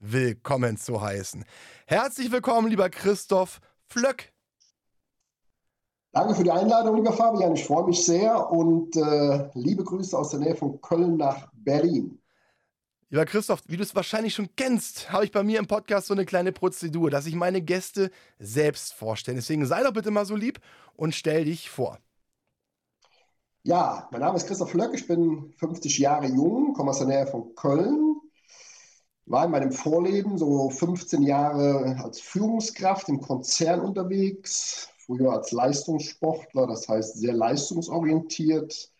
willkommen zu heißen. Herzlich willkommen, lieber Christoph Flöck. Danke für die Einladung, lieber Fabian. Ich freue mich sehr und äh, liebe Grüße aus der Nähe von Köln nach Berlin. Lieber Christoph, wie du es wahrscheinlich schon kennst, habe ich bei mir im Podcast so eine kleine Prozedur, dass ich meine Gäste selbst vorstelle. Deswegen sei doch bitte mal so lieb und stell dich vor. Ja, mein Name ist Christoph Flöck, ich bin 50 Jahre jung, komme aus der Nähe von Köln, war in meinem Vorleben so 15 Jahre als Führungskraft im Konzern unterwegs, früher als Leistungssportler, das heißt sehr leistungsorientiert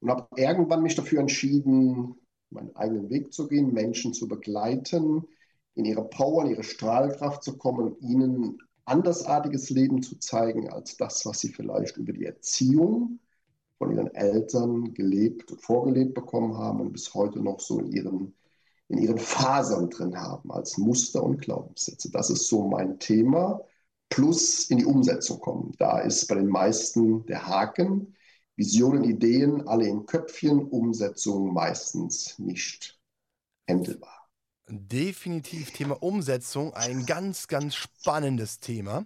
und habe irgendwann mich dafür entschieden, meinen eigenen Weg zu gehen, Menschen zu begleiten, in ihre Power, in ihre Strahlkraft zu kommen, ihnen andersartiges Leben zu zeigen als das, was sie vielleicht über die Erziehung von ihren Eltern gelebt und vorgelebt bekommen haben und bis heute noch so in ihren in ihren Fasern drin haben, als Muster und Glaubenssätze. Das ist so mein Thema. Plus in die Umsetzung kommen. Da ist bei den meisten der Haken. Visionen, Ideen, alle in Köpfchen, Umsetzung meistens nicht händelbar. Definitiv Thema Umsetzung, ein ganz, ganz spannendes Thema.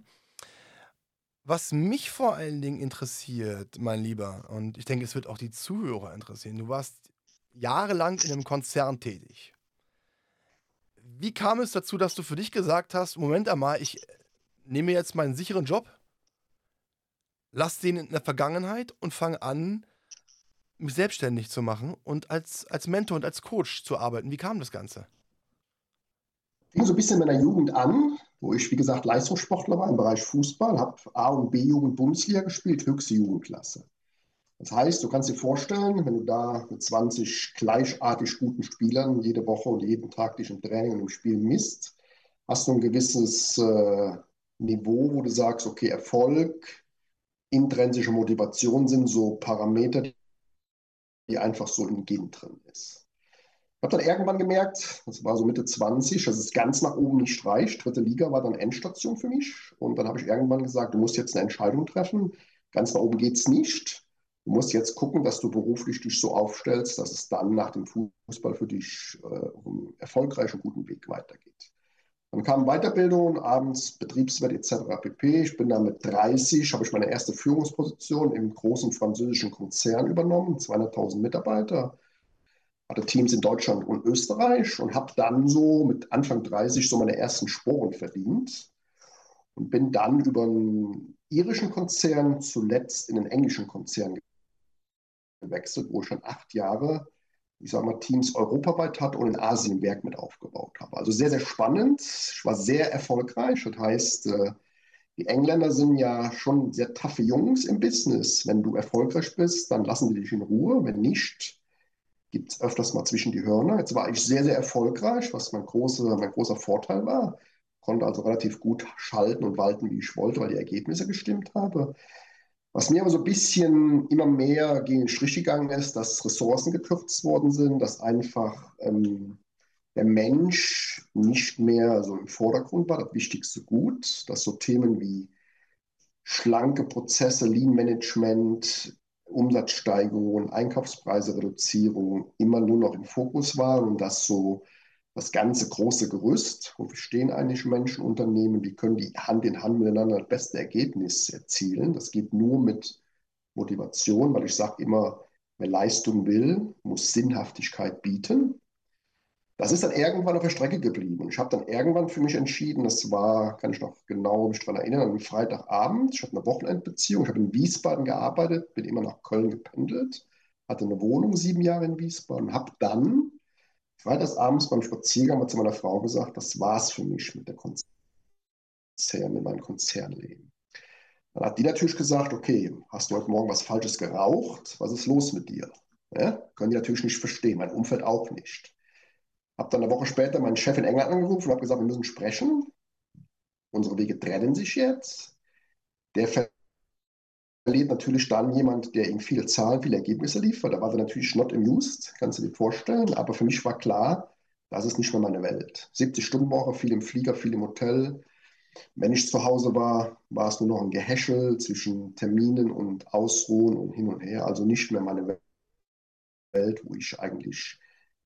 Was mich vor allen Dingen interessiert, mein Lieber, und ich denke, es wird auch die Zuhörer interessieren, du warst jahrelang in einem Konzern tätig. Wie kam es dazu, dass du für dich gesagt hast, Moment einmal, ich nehme jetzt meinen sicheren Job, lass den in der Vergangenheit und fange an, mich selbstständig zu machen und als, als Mentor und als Coach zu arbeiten. Wie kam das Ganze? Fing so ein bisschen in meiner Jugend an, wo ich, wie gesagt, Leistungssportler war im Bereich Fußball, habe A- und B-Jugend Bundesliga gespielt, höchste Jugendklasse. Das heißt, du kannst dir vorstellen, wenn du da mit 20 gleichartig guten Spielern jede Woche und jeden Tag dich im Training und im Spiel misst, hast du ein gewisses äh, Niveau, wo du sagst, okay, Erfolg, intrinsische Motivation sind so Parameter, die einfach so im Gen drin ist. Ich habe dann irgendwann gemerkt, das war so Mitte 20, dass es ganz nach oben nicht reicht. Dritte Liga war dann Endstation für mich. Und dann habe ich irgendwann gesagt, du musst jetzt eine Entscheidung treffen. Ganz nach oben geht es nicht. Du musst jetzt gucken, dass du beruflich dich so aufstellst, dass es dann nach dem Fußball für dich äh, auf einem erfolgreichen, guten Weg weitergeht. Dann kam Weiterbildung, abends Betriebswirt etc. pp. Ich bin dann mit 30, habe ich meine erste Führungsposition im großen französischen Konzern übernommen, 200.000 Mitarbeiter, hatte Teams in Deutschland und Österreich und habe dann so mit Anfang 30 so meine ersten Sporen verdient und bin dann über einen irischen Konzern zuletzt in den englischen Konzern gewechselt, wo ich schon acht Jahre, ich sage mal, Teams europaweit hatte und in Asien Werk mit aufgebaut habe. Also sehr, sehr spannend. Ich war sehr erfolgreich. Das heißt, äh, die Engländer sind ja schon sehr taffe Jungs im Business. Wenn du erfolgreich bist, dann lassen die dich in Ruhe. Wenn nicht, gibt es öfters mal zwischen die Hörner. Jetzt war ich sehr, sehr erfolgreich, was mein großer, mein großer Vorteil war. Konnte also relativ gut schalten und walten, wie ich wollte, weil die Ergebnisse gestimmt haben. Was mir aber so ein bisschen immer mehr gegen den Strich gegangen ist, dass Ressourcen gekürzt worden sind, dass einfach ähm, der Mensch nicht mehr so im Vordergrund war, das wichtigste Gut, dass so Themen wie schlanke Prozesse, Lean Management, Umsatzsteigerung, Einkaufspreise, Reduzierung immer nur noch im Fokus waren und dass so das ganze große Gerüst, wofür stehen eigentlich Menschen, Unternehmen, wie können die Hand in Hand miteinander das beste Ergebnis erzielen. Das geht nur mit Motivation, weil ich sage immer, wer Leistung will, muss Sinnhaftigkeit bieten. Das ist dann irgendwann auf der Strecke geblieben. Ich habe dann irgendwann für mich entschieden, das war, kann ich noch genau mich daran erinnern, einem Freitagabend. Ich hatte eine Wochenendbeziehung. Ich habe in Wiesbaden gearbeitet, bin immer nach Köln gependelt, hatte eine Wohnung sieben Jahre in Wiesbaden, habe dann freitagsabends beim Spaziergang mal zu meiner Frau gesagt, das war's für mich mit der Konzern, mit meinem Konzernleben. Dann hat die natürlich gesagt, okay, hast du heute Morgen was Falsches geraucht? Was ist los mit dir? Ja? Können die natürlich nicht verstehen, mein Umfeld auch nicht. Habe dann eine Woche später meinen Chef in England angerufen und habe gesagt, wir müssen sprechen. unsere Wege trennen sich jetzt. Der verliert natürlich dann jemand, der ihm viele Zahlen, viele Ergebnisse liefert. Da war er natürlich not amused, kannst du dir vorstellen. Aber für mich war klar, das ist nicht mehr meine Welt. 70 Stunden Woche, viel im Flieger, viel im Hotel. Wenn ich zu Hause war, war es nur noch ein Gehäschel zwischen Terminen und Ausruhen und hin und her. Also nicht mehr meine Welt, wo ich eigentlich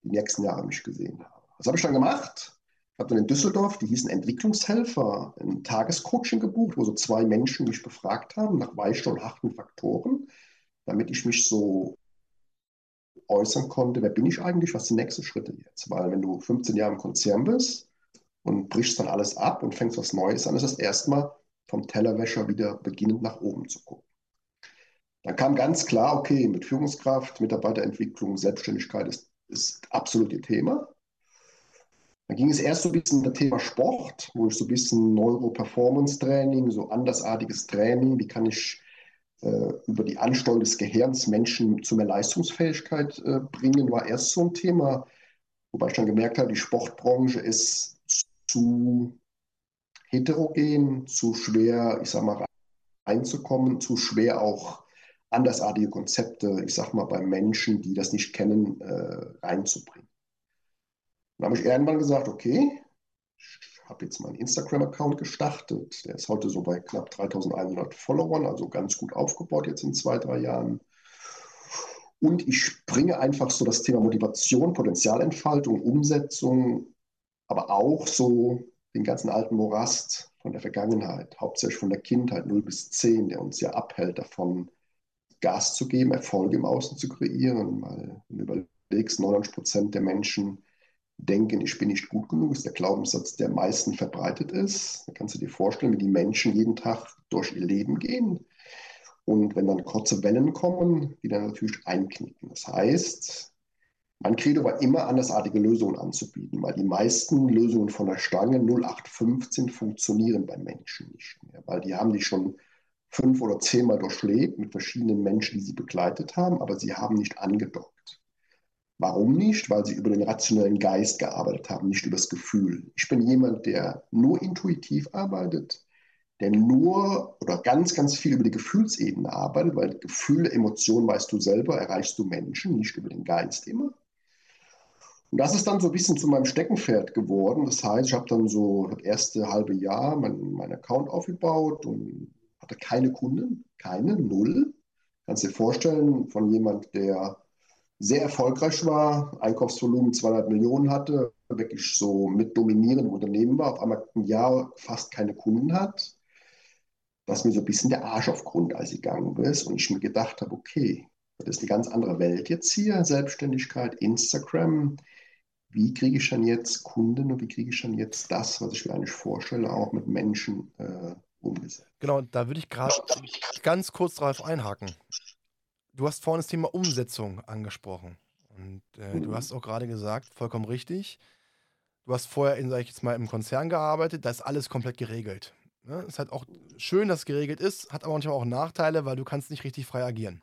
die nächsten Jahre mich gesehen habe. Was habe ich dann gemacht? Ich habe dann in Düsseldorf, die hießen Entwicklungshelfer, ein Tagescoaching gebucht, wo so zwei Menschen mich befragt haben nach weichen und harten Faktoren, damit ich mich so äußern konnte, wer bin ich eigentlich, was sind die nächsten Schritte jetzt? Weil wenn du 15 Jahre im Konzern bist und brichst dann alles ab und fängst was Neues an, ist das erstmal vom Tellerwäscher wieder beginnend nach oben zu gucken. Dann kam ganz klar, okay, mit Führungskraft, Mitarbeiterentwicklung, Selbstständigkeit ist, ist absolut ihr Thema. Dann ging es erst so ein bisschen um das Thema Sport, wo ich so ein bisschen Neuro-Performance-Training, so andersartiges Training, wie kann ich äh, über die Ansteuerung des Gehirns Menschen zu mehr Leistungsfähigkeit äh, bringen, war erst so ein Thema, wobei ich dann gemerkt habe, die Sportbranche ist zu heterogen, zu schwer, ich sag mal, reinzukommen, zu schwer auch andersartige Konzepte, ich sag mal, bei Menschen, die das nicht kennen, äh, reinzubringen. Dann habe ich irgendwann gesagt, okay, ich habe jetzt meinen Instagram-Account gestartet. Der ist heute so bei knapp 3100 Followern, also ganz gut aufgebaut jetzt in zwei, drei Jahren. Und ich bringe einfach so das Thema Motivation, Potenzialentfaltung, Umsetzung, aber auch so den ganzen alten Morast von der Vergangenheit, hauptsächlich von der Kindheit 0 bis 10, der uns ja abhält davon, Gas zu geben, Erfolge im Außen zu kreieren. Weil, wenn du überlegst, 99 Prozent der Menschen denken, ich bin nicht gut genug, ist der Glaubenssatz, der am meisten verbreitet ist. Da kannst du dir vorstellen, wie die Menschen jeden Tag durch ihr Leben gehen. Und wenn dann kurze Wellen kommen, die dann natürlich einknicken. Das heißt, mein Credo war immer, andersartige Lösungen anzubieten, weil die meisten Lösungen von der Stange 0815 funktionieren bei Menschen nicht mehr, weil die haben die schon fünf oder zehnmal durchlebt mit verschiedenen Menschen, die sie begleitet haben, aber sie haben nicht angedockt. Warum nicht? Weil sie über den rationellen Geist gearbeitet haben, nicht über das Gefühl. Ich bin jemand, der nur intuitiv arbeitet, der nur oder ganz, ganz viel über die Gefühlsebene arbeitet, weil Gefühle, Emotionen, weißt du selber, erreichst du Menschen, nicht über den Geist immer. Und das ist dann so ein bisschen zu meinem Steckenpferd geworden. Das heißt, ich habe dann so das erste halbe Jahr meinen mein Account aufgebaut und hatte keine Kunden, keine, null. Kannst dir vorstellen, von jemand, der sehr erfolgreich war, Einkaufsvolumen 200 Millionen hatte, wirklich so mit dominierendem Unternehmen war, auf einmal ein Jahr fast keine Kunden hat, dass mir so ein bisschen der Arsch auf Grundeis gegangen ist und ich mir gedacht habe, okay, das ist eine ganz andere Welt jetzt hier, Selbstständigkeit, Instagram. Wie kriege ich dann jetzt Kunden und wie kriege ich dann jetzt das, was ich mir eigentlich vorstelle, auch mit Menschen äh, umgesetzt? Genau, da würde ich gerade ganz kurz drauf einhaken du hast vorhin das Thema Umsetzung angesprochen. Und äh, du hast auch gerade gesagt, vollkommen richtig. Du hast vorher, in, sag ich jetzt mal, im Konzern gearbeitet, da ist alles komplett geregelt. Ne? Ist halt auch schön, dass es geregelt ist, hat aber manchmal auch Nachteile, weil du kannst nicht richtig frei agieren.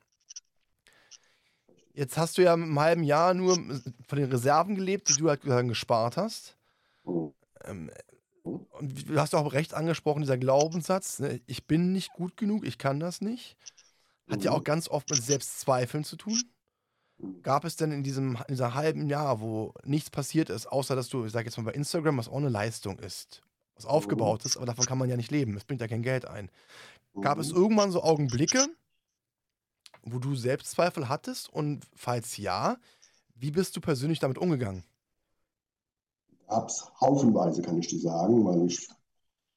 Jetzt hast du ja im halben Jahr nur von den Reserven gelebt, die du halt gespart hast. Ähm, und du hast auch recht angesprochen, dieser Glaubenssatz, ne? ich bin nicht gut genug, ich kann das nicht. Hat ja auch ganz oft mit Selbstzweifeln zu tun. Gab es denn in diesem in dieser halben Jahr, wo nichts passiert ist, außer dass du, ich sag jetzt mal bei Instagram, was auch eine Leistung ist, was aufgebaut ist, aber davon kann man ja nicht leben, es bringt ja kein Geld ein. Gab es irgendwann so Augenblicke, wo du Selbstzweifel hattest und falls ja, wie bist du persönlich damit umgegangen? Gab es haufenweise, kann ich dir sagen, weil ich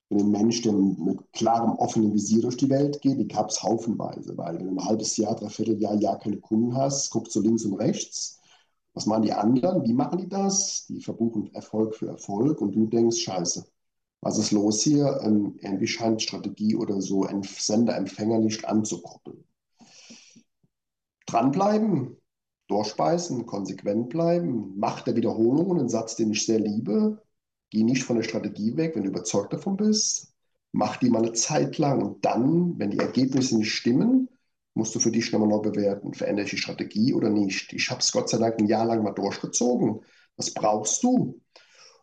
bin ein Mensch, der mit klarem, offenem Visier durch die Welt geht, die gab es haufenweise, weil wenn du ein halbes Jahr, dreiviertel Jahr, Jahr keine Kunden hast, guckst du links und rechts, was machen die anderen, wie machen die das? Die verbuchen Erfolg für Erfolg und du denkst, scheiße, was ist los hier? Ähm, irgendwie scheint Strategie oder so Sender, Empfänger nicht anzukoppeln. Dranbleiben, durchbeißen, konsequent bleiben, Macht der Wiederholungen, ein Satz, den ich sehr liebe, Geh nicht von der Strategie weg, wenn du überzeugt davon bist. Mach die mal eine Zeit lang und dann, wenn die Ergebnisse nicht stimmen, musst du für dich nochmal neu bewerten. Verändere ich die Strategie oder nicht? Ich habe es Gott sei Dank ein Jahr lang mal durchgezogen. Was brauchst du?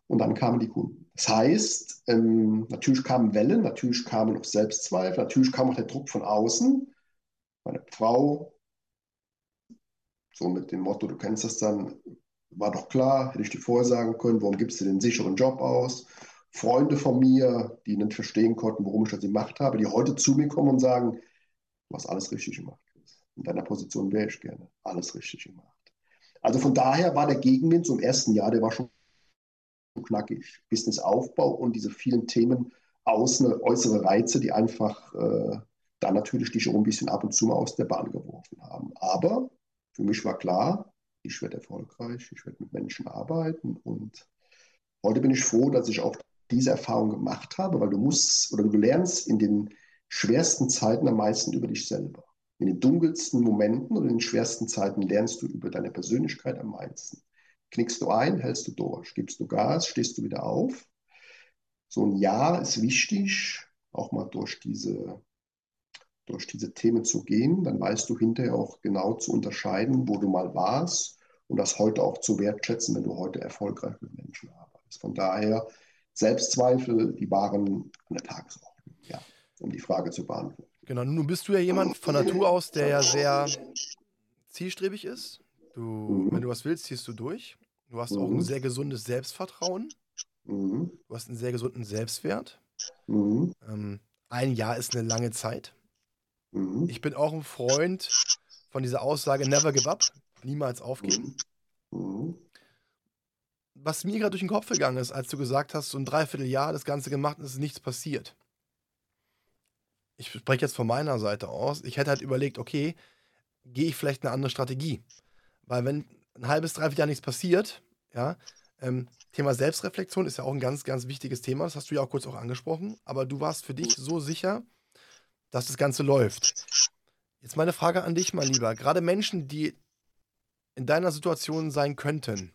Und dann kamen die Kunden. Das heißt, ähm, natürlich kamen Wellen, natürlich kamen auch Selbstzweifel, natürlich kam auch der Druck von außen. Meine Frau, so mit dem Motto, du kennst das dann, war doch klar, hätte ich dir vorher sagen können, warum gibst du den sicheren Job aus? Freunde von mir, die nicht verstehen konnten, warum ich das gemacht habe, die heute zu mir kommen und sagen, du hast alles richtig gemacht. In deiner Position wäre ich gerne. Alles richtig gemacht. Also von daher war der Gegenwind zum ersten Jahr, der war schon knackig. Businessaufbau und diese vielen Themen außen, äußere Reize, die einfach äh, dann natürlich dich auch ein bisschen ab und zu mal aus der Bahn geworfen haben. Aber für mich war klar, ich werde erfolgreich, ich werde mit Menschen arbeiten und heute bin ich froh, dass ich auch diese Erfahrung gemacht habe, weil du musst oder du lernst in den schwersten Zeiten am meisten über dich selber. In den dunkelsten Momenten oder in den schwersten Zeiten lernst du über deine Persönlichkeit am meisten. Knickst du ein, hältst du durch. Gibst du Gas, stehst du wieder auf. So ein Jahr ist wichtig, auch mal durch diese, durch diese Themen zu gehen. Dann weißt du hinterher auch genau zu unterscheiden, wo du mal warst und das heute auch zu wertschätzen, wenn du heute erfolgreich mit Menschen arbeitest. Von daher, Selbstzweifel, die waren an der Tagesordnung, ja, um die Frage zu beantworten. Genau, nun bist du ja jemand von Natur aus, der ja sehr zielstrebig ist. Du, mhm. wenn du was willst, ziehst du durch. Du hast auch ein mhm. sehr gesundes Selbstvertrauen. Mhm. Du hast einen sehr gesunden Selbstwert. Mhm. Ähm, ein Jahr ist eine lange Zeit. Mhm. Ich bin auch ein Freund von dieser Aussage Never give up, niemals aufgeben. Mhm. Mhm. Was mir gerade durch den Kopf gegangen ist, als du gesagt hast, so ein Dreivierteljahr das Ganze gemacht und es ist nichts passiert ich spreche jetzt von meiner Seite aus, ich hätte halt überlegt, okay, gehe ich vielleicht eine andere Strategie? Weil wenn ein halbes, dreiviertel Jahr nichts passiert, ja, ähm, Thema Selbstreflexion ist ja auch ein ganz, ganz wichtiges Thema, das hast du ja auch kurz auch angesprochen, aber du warst für dich so sicher, dass das Ganze läuft. Jetzt meine Frage an dich, mein Lieber. Gerade Menschen, die in deiner Situation sein könnten,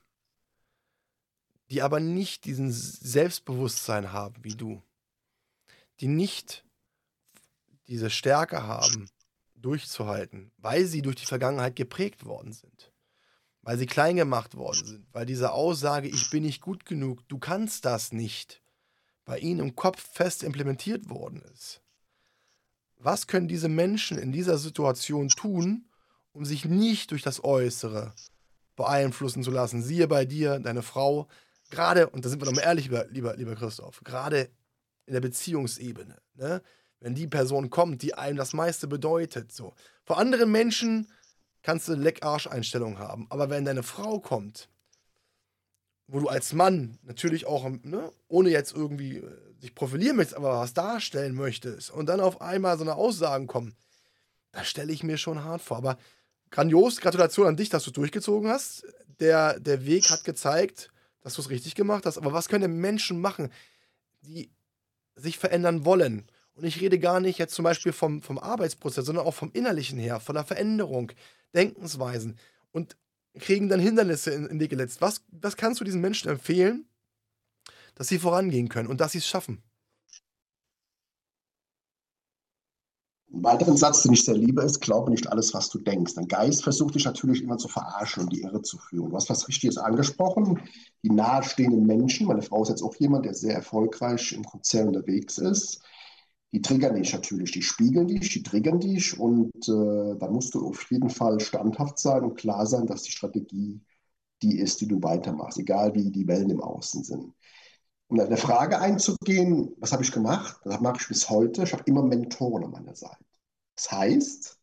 die aber nicht diesen Selbstbewusstsein haben wie du, die nicht diese Stärke haben, durchzuhalten, weil sie durch die Vergangenheit geprägt worden sind, weil sie klein gemacht worden sind, weil diese Aussage, ich bin nicht gut genug, du kannst das nicht, bei ihnen im Kopf fest implementiert worden ist. Was können diese Menschen in dieser Situation tun, um sich nicht durch das Äußere beeinflussen zu lassen? Siehe bei dir, deine Frau, gerade, und da sind wir doch mal ehrlich, lieber, lieber, lieber Christoph, gerade in der Beziehungsebene. Ne? wenn die Person kommt, die einem das meiste bedeutet. So. Vor anderen Menschen kannst du Leckarsch-Einstellungen haben, aber wenn deine Frau kommt, wo du als Mann natürlich auch, ne, ohne jetzt irgendwie äh, sich profilieren möchtest, aber was darstellen möchtest und dann auf einmal so eine Aussagen kommen, da stelle ich mir schon hart vor. Aber grandios, Gratulation an dich, dass du durchgezogen hast. Der, der Weg hat gezeigt, dass du es richtig gemacht hast. Aber was können Menschen machen, die sich verändern wollen? Und ich rede gar nicht jetzt zum Beispiel vom, vom Arbeitsprozess, sondern auch vom Innerlichen her, von der Veränderung, Denkensweisen und kriegen dann Hindernisse in, in die geletzt. Was, was kannst du diesen Menschen empfehlen, dass sie vorangehen können und dass sie es schaffen? Ein weiteren Satz, den ich sehr liebe, ist, glaube nicht alles, was du denkst. Dein Geist versucht dich natürlich immer zu verarschen und die Irre zu führen. Du hast was Richtiges angesprochen. Die nahestehenden Menschen, meine Frau ist jetzt auch jemand, der sehr erfolgreich im Konzern unterwegs ist, die triggern dich natürlich, die spiegeln dich, die triggern dich und äh, da musst du auf jeden Fall standhaft sein und klar sein, dass die Strategie die ist, die du weitermachst, egal wie die Wellen im Außen sind. Um auf eine Frage einzugehen, was habe ich gemacht? Das mache ich bis heute. Ich habe immer Mentoren an meiner Seite. Das heißt,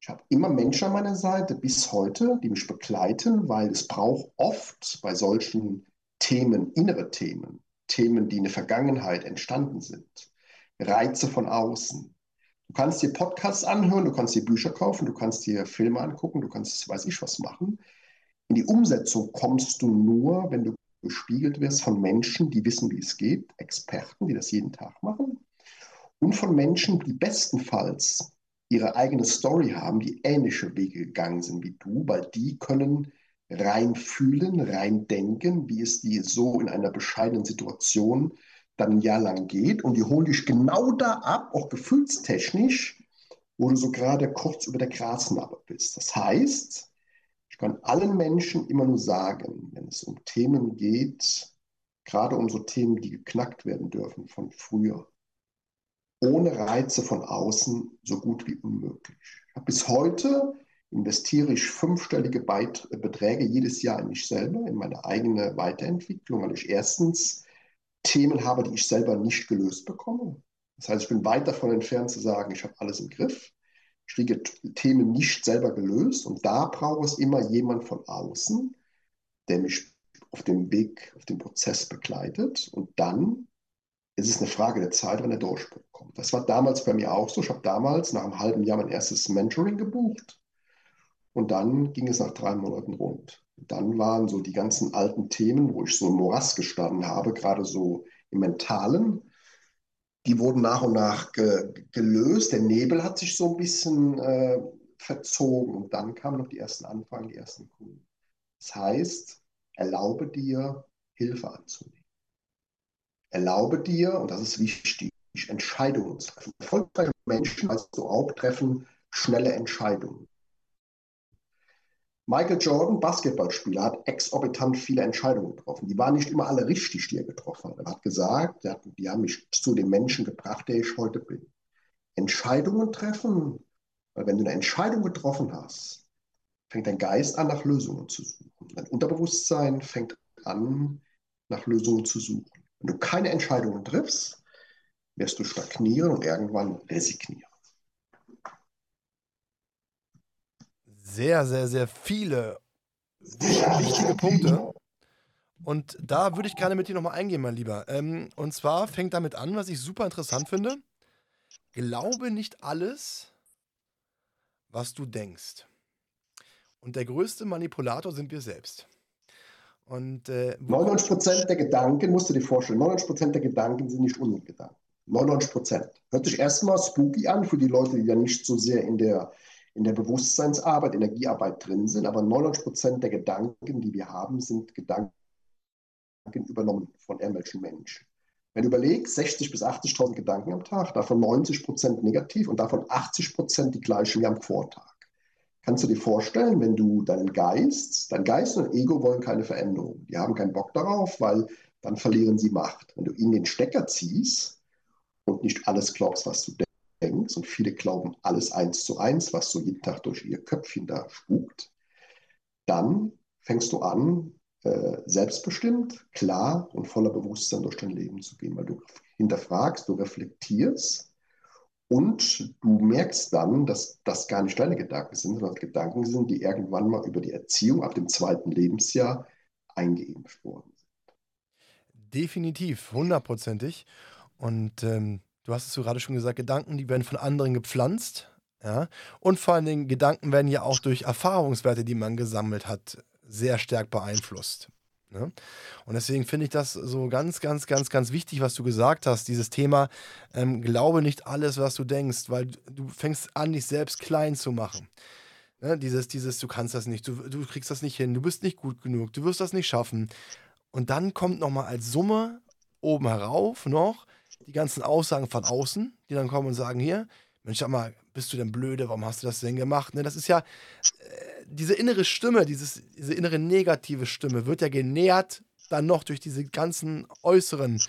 ich habe immer Menschen an meiner Seite bis heute, die mich begleiten, weil es braucht oft bei solchen Themen, innere Themen, Themen, die in der Vergangenheit entstanden sind, Reize von außen. Du kannst dir Podcasts anhören, du kannst dir Bücher kaufen, du kannst dir Filme angucken, du kannst, weiß ich was machen. In die Umsetzung kommst du nur, wenn du gespiegelt wirst von Menschen, die wissen, wie es geht, Experten, die das jeden Tag machen, und von Menschen, die bestenfalls ihre eigene Story haben, die ähnliche Wege gegangen sind wie du, weil die können rein fühlen, rein denken, wie es dir so in einer bescheidenen Situation dann ein Jahr lang geht und die holen dich genau da ab, auch gefühlstechnisch, wo du so gerade kurz über der Grasnarbe bist. Das heißt, ich kann allen Menschen immer nur sagen, wenn es um Themen geht, gerade um so Themen, die geknackt werden dürfen von früher, ohne Reize von außen so gut wie unmöglich. Bis heute investiere ich fünfstellige Beit Beträge jedes Jahr in mich selber, in meine eigene Weiterentwicklung, weil ich erstens Themen habe, die ich selber nicht gelöst bekomme. Das heißt, ich bin weit davon entfernt zu sagen, ich habe alles im Griff. Ich kriege Themen nicht selber gelöst und da braucht es immer jemand von außen, der mich auf dem Weg, auf dem Prozess begleitet und dann ist es eine Frage der Zeit, wenn der Durchbruch kommt. Das war damals bei mir auch so. Ich habe damals nach einem halben Jahr mein erstes Mentoring gebucht und dann ging es nach drei Monaten rund. Dann waren so die ganzen alten Themen, wo ich so im Morast gestanden habe, gerade so im Mentalen, die wurden nach und nach ge gelöst. Der Nebel hat sich so ein bisschen äh, verzogen und dann kamen noch die ersten Anfragen, die ersten Kunden. Das heißt, erlaube dir, Hilfe anzunehmen. Erlaube dir, und das ist wichtig, Entscheidungen zu treffen. Erfolgreiche Menschen also auch treffen schnelle Entscheidungen. Michael Jordan, Basketballspieler, hat exorbitant viele Entscheidungen getroffen. Die waren nicht immer alle richtig, die er getroffen hat. Er hat gesagt, die haben mich zu dem Menschen gebracht, der ich heute bin. Entscheidungen treffen, weil wenn du eine Entscheidung getroffen hast, fängt dein Geist an, nach Lösungen zu suchen. Dein Unterbewusstsein fängt an, nach Lösungen zu suchen. Wenn du keine Entscheidungen triffst, wirst du stagnieren und irgendwann resignieren. Sehr, sehr, sehr viele wichtige Punkte. Und da würde ich gerne mit dir nochmal eingehen, mein Lieber. Ähm, und zwar fängt damit an, was ich super interessant finde. Glaube nicht alles, was du denkst. Und der größte Manipulator sind wir selbst. Und, äh, 99% der Gedanken, musst du dir vorstellen, 99% der Gedanken sind nicht unsere Gedanken. 99%. Hört sich erstmal spooky an für die Leute, die ja nicht so sehr in der in der Bewusstseinsarbeit, Energiearbeit drin sind, aber 99 Prozent der Gedanken, die wir haben, sind Gedanken übernommen von irgendwelchen Menschen. Wenn du überlegst, 60.000 bis 80.000 Gedanken am Tag, davon 90 Prozent negativ und davon 80 Prozent die gleichen wie am Vortag. Kannst du dir vorstellen, wenn du deinen Geist, dein Geist und Ego wollen keine Veränderung. Die haben keinen Bock darauf, weil dann verlieren sie Macht. Wenn du ihnen den Stecker ziehst und nicht alles glaubst, was du denkst, und viele glauben alles eins zu eins, was so jeden Tag durch ihr Köpfchen da spukt, dann fängst du an, äh, selbstbestimmt, klar und voller Bewusstsein durch dein Leben zu gehen, weil du hinterfragst, du reflektierst und du merkst dann, dass das gar nicht deine Gedanken sind, sondern Gedanken sind, die irgendwann mal über die Erziehung ab dem zweiten Lebensjahr eingeimpft worden sind. Definitiv, hundertprozentig. Und ähm, du hast es gerade schon gesagt, Gedanken, die werden von anderen gepflanzt. Ja? Und vor allen Dingen, Gedanken werden ja auch durch Erfahrungswerte, die man gesammelt hat, sehr stark beeinflusst. Ne? Und deswegen finde ich das so ganz, ganz, ganz, ganz wichtig, was du gesagt hast. Dieses Thema, ähm, glaube nicht alles, was du denkst, weil du fängst an, dich selbst klein zu machen. Ne? Dieses, dieses, du kannst das nicht, du, du kriegst das nicht hin, du bist nicht gut genug, du wirst das nicht schaffen. Und dann kommt nochmal als Summe oben herauf noch, die ganzen Aussagen von außen, die dann kommen und sagen, hier, Mensch, sag mal, bist du denn blöde, warum hast du das denn gemacht? Ne, das ist ja, äh, diese innere Stimme, dieses, diese innere negative Stimme wird ja genährt dann noch durch diese ganzen äußeren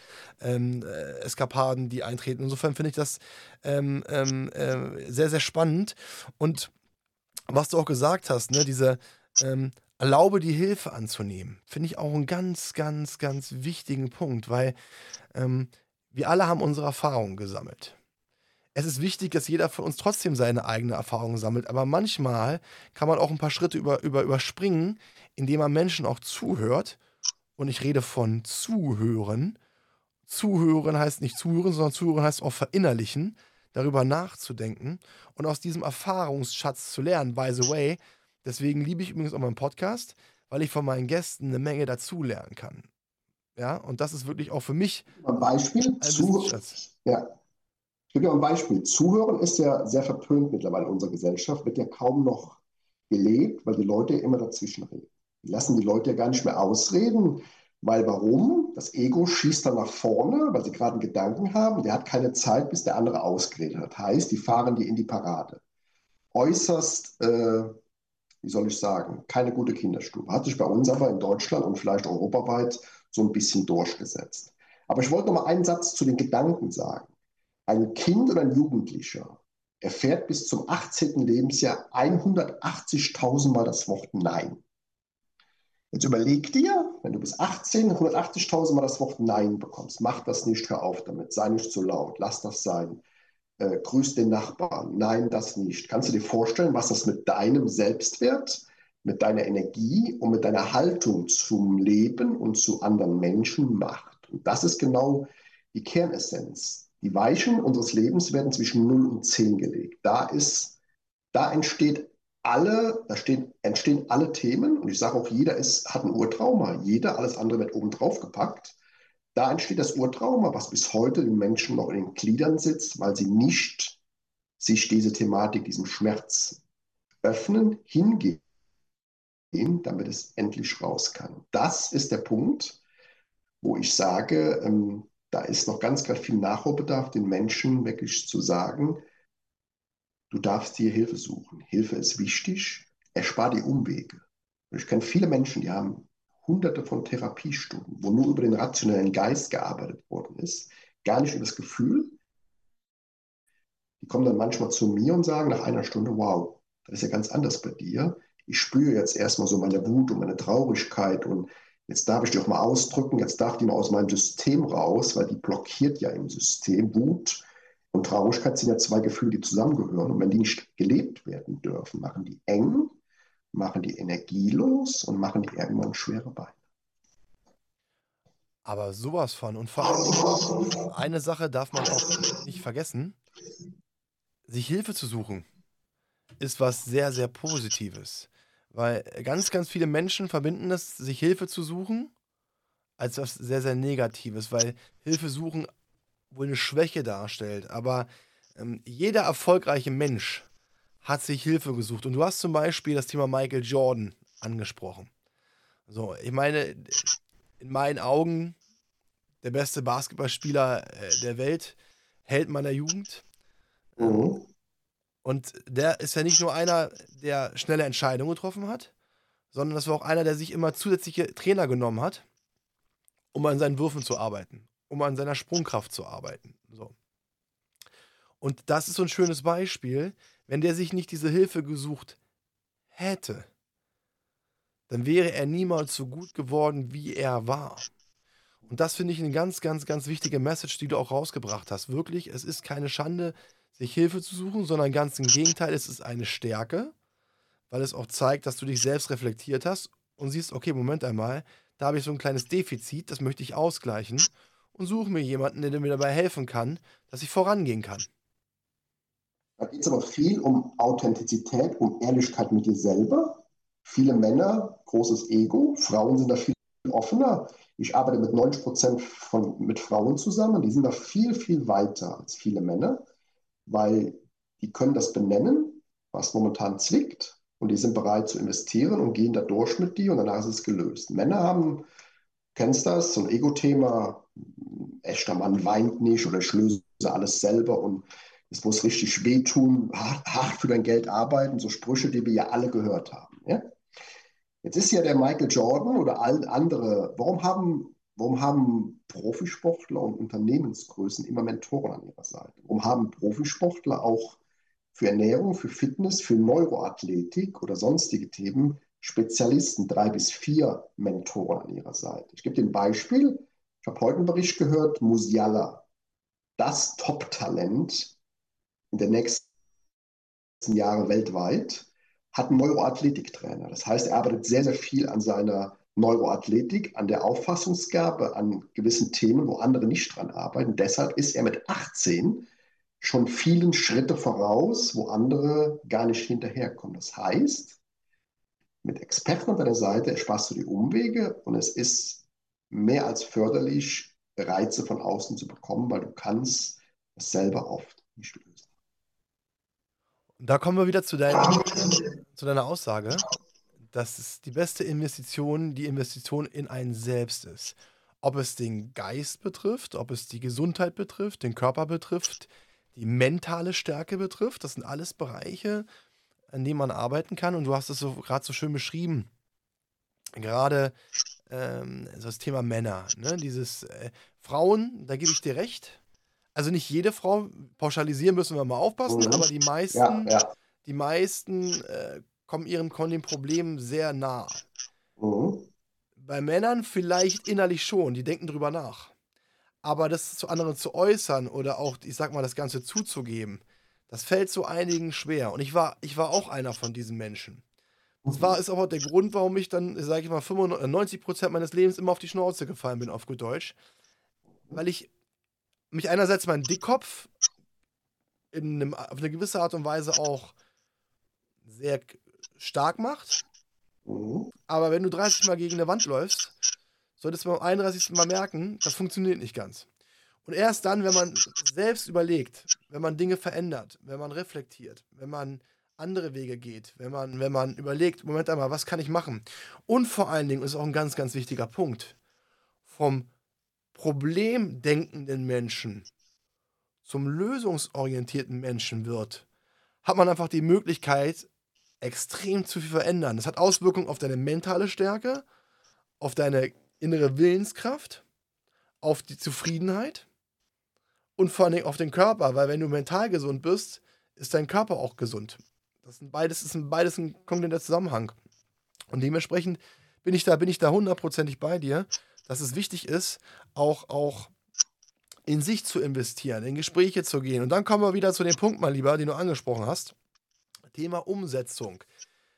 ähm, äh, Eskapaden, die eintreten. Insofern finde ich das ähm, ähm, äh, sehr, sehr spannend. Und was du auch gesagt hast, ne, diese ähm, erlaube die Hilfe anzunehmen, finde ich auch einen ganz, ganz, ganz wichtigen Punkt, weil ähm, wir alle haben unsere Erfahrungen gesammelt. Es ist wichtig, dass jeder von uns trotzdem seine eigene Erfahrung sammelt, aber manchmal kann man auch ein paar Schritte über, über, überspringen, indem man Menschen auch zuhört. Und ich rede von zuhören. Zuhören heißt nicht zuhören, sondern zuhören heißt auch verinnerlichen, darüber nachzudenken und aus diesem Erfahrungsschatz zu lernen. By the way, deswegen liebe ich übrigens auch meinen Podcast, weil ich von meinen Gästen eine Menge dazulernen kann. Ja, und das ist wirklich auch für mich ein Beispiel. Ein ja. Ich gebe dir ein Beispiel. Zuhören ist ja sehr verpönt mittlerweile in unserer Gesellschaft, wird ja kaum noch gelebt, weil die Leute immer dazwischen reden. Die lassen die Leute ja gar nicht mehr ausreden, weil warum? Das Ego schießt dann nach vorne, weil sie gerade einen Gedanken haben. Der hat keine Zeit, bis der andere ausgeredet hat. Heißt, die fahren dir in die Parade. Äußerst, äh, wie soll ich sagen, keine gute Kinderstube. Hat sich bei uns aber in Deutschland und vielleicht europaweit so ein bisschen durchgesetzt. Aber ich wollte noch mal einen Satz zu den Gedanken sagen. Ein Kind oder ein Jugendlicher erfährt bis zum 18. Lebensjahr 180.000 Mal das Wort Nein. Jetzt überleg dir, wenn du bis 18 180.000 Mal das Wort Nein bekommst, mach das nicht, hör auf damit, sei nicht zu laut, lass das sein, äh, grüß den Nachbarn, nein, das nicht. Kannst du dir vorstellen, was das mit deinem Selbstwert, mit deiner Energie und mit deiner Haltung zum Leben und zu anderen Menschen macht? Und das ist genau die Kernessenz. Die Weichen unseres Lebens werden zwischen 0 und 10 gelegt. Da ist, da entsteht alle, da stehen, entstehen alle Themen und ich sage auch, jeder ist, hat ein Urtrauma, jeder, alles andere wird oben drauf gepackt. Da entsteht das Urtrauma, was bis heute den Menschen noch in den Gliedern sitzt, weil sie nicht sich diese Thematik, diesem Schmerz öffnen, hingehen, damit es endlich raus kann. Das ist der Punkt, wo ich sage, ähm, da ist noch ganz, ganz viel Nachholbedarf, den Menschen wirklich zu sagen, du darfst dir Hilfe suchen. Hilfe ist wichtig, erspar die Umwege. Ich kenne viele Menschen, die haben hunderte von Therapiestunden, wo nur über den rationellen Geist gearbeitet worden ist, gar nicht über das Gefühl. Die kommen dann manchmal zu mir und sagen nach einer Stunde, wow, das ist ja ganz anders bei dir. Ich spüre jetzt erstmal so meine Wut und meine Traurigkeit und jetzt darf ich die auch mal ausdrücken, jetzt darf die mal aus meinem System raus, weil die blockiert ja im System. Wut und Traurigkeit sind ja zwei Gefühle, die zusammengehören. Und wenn die nicht gelebt werden dürfen, machen die eng machen die energielos und machen die irgendwann schwere Beine. Aber sowas von. Und vor allem, eine Sache darf man auch nicht vergessen: sich Hilfe zu suchen ist was sehr, sehr Positives. Weil ganz, ganz viele Menschen verbinden es, sich Hilfe zu suchen, als was sehr, sehr Negatives, weil Hilfe suchen wohl eine Schwäche darstellt. Aber ähm, jeder erfolgreiche Mensch hat sich Hilfe gesucht. Und du hast zum Beispiel das Thema Michael Jordan angesprochen. So, ich meine, in meinen Augen der beste Basketballspieler äh, der Welt, Held meiner Jugend. Mhm. Und der ist ja nicht nur einer, der schnelle Entscheidungen getroffen hat, sondern das war auch einer, der sich immer zusätzliche Trainer genommen hat, um an seinen Würfen zu arbeiten, um an seiner Sprungkraft zu arbeiten. So. Und das ist so ein schönes Beispiel, wenn der sich nicht diese Hilfe gesucht hätte, dann wäre er niemals so gut geworden, wie er war. Und das finde ich eine ganz, ganz, ganz wichtige Message, die du auch rausgebracht hast. Wirklich, es ist keine Schande, sich Hilfe zu suchen, sondern ganz im Gegenteil, es ist eine Stärke, weil es auch zeigt, dass du dich selbst reflektiert hast und siehst, okay, Moment einmal, da habe ich so ein kleines Defizit, das möchte ich ausgleichen und suche mir jemanden, der mir dabei helfen kann, dass ich vorangehen kann. Da geht es aber viel um Authentizität, um Ehrlichkeit mit dir selber. Viele Männer, großes Ego, Frauen sind da viel offener. Ich arbeite mit 90 Prozent von, mit Frauen zusammen, die sind da viel, viel weiter als viele Männer, weil die können das benennen, was momentan zwickt, und die sind bereit zu investieren und gehen da durch mit dir und danach ist es gelöst. Männer haben, kennst das, so ein Ego-Thema, echter Mann weint nicht oder ich löse alles selber und es muss richtig wehtun, hart, für dein Geld arbeiten, so Sprüche, die wir ja alle gehört haben. Ja? Jetzt ist ja der Michael Jordan oder andere, warum haben, warum haben Profisportler und Unternehmensgrößen immer Mentoren an ihrer Seite? Warum haben Profisportler auch für Ernährung, für Fitness, für Neuroathletik oder sonstige Themen Spezialisten, drei bis vier Mentoren an ihrer Seite? Ich gebe dir ein Beispiel. Ich habe heute einen Bericht gehört, Musiala, das Top-Talent in den nächsten Jahren weltweit, hat einen Neuroathletiktrainer. Das heißt, er arbeitet sehr, sehr viel an seiner Neuroathletik, an der Auffassungsgabe, an gewissen Themen, wo andere nicht dran arbeiten. Deshalb ist er mit 18 schon vielen Schritte voraus, wo andere gar nicht hinterherkommen. Das heißt, mit Experten an deiner Seite ersparst du die Umwege und es ist mehr als förderlich, Reize von außen zu bekommen, weil du kannst das selber oft nicht lösen. Da kommen wir wieder zu deiner, zu deiner Aussage, dass es die beste Investition die Investition in einen selbst ist. Ob es den Geist betrifft, ob es die Gesundheit betrifft, den Körper betrifft, die mentale Stärke betrifft. Das sind alles Bereiche, an denen man arbeiten kann. Und du hast es so gerade so schön beschrieben. Gerade ähm, so das Thema Männer. Ne? Dieses äh, Frauen, da gebe ich dir recht. Also nicht jede Frau, pauschalisieren müssen wir mal aufpassen, Mhm. aber die meisten, Ja, ja. die meisten äh, kommen ihrem Kon dem Problem sehr nah. Mhm. Bei Männern vielleicht innerlich schon, die denken drüber nach. Aber das zu anderen zu äußern oder auch, ich sag mal, das Ganze zuzugeben, das fällt so einigen schwer. Und ich war, ich war auch einer von diesen Menschen. Das war, ist aber der Grund, warum ich dann, sage ich mal, 95 Prozent meines Lebens immer auf die Schnauze gefallen bin, auf gut Deutsch. Weil ich mich einerseits mein Dickkopf in einem, auf eine gewisse Art und Weise auch sehr stark macht. Mhm. Aber wenn du 30 Mal gegen eine Wand läufst, solltest du beim 31. Mal merken, das funktioniert nicht ganz. Und erst dann, wenn man selbst überlegt, wenn man Dinge verändert, wenn man reflektiert, wenn man andere Wege geht, wenn man, wenn man überlegt, Moment einmal, was kann ich machen? Und vor allen Dingen ist auch ein ganz, ganz wichtiger Punkt, vom problemdenkenden Menschen zum lösungsorientierten Menschen wird, hat man einfach die Möglichkeit, extrem zu viel verändern. Das hat Auswirkungen auf deine mentale Stärke, auf deine innere Willenskraft, auf die Zufriedenheit und vor allem auf den Körper, weil wenn du mental gesund bist, ist dein Körper auch gesund. Das sind beides, ist ein, beides ein konkreter Zusammenhang. Und dementsprechend bin ich da, bin ich da hundertprozentig bei dir, dass es wichtig ist, auch, auch in sich zu investieren, in Gespräche zu gehen. Und dann kommen wir wieder zu dem Punkt, mein Lieber, den du angesprochen hast. Thema Umsetzung.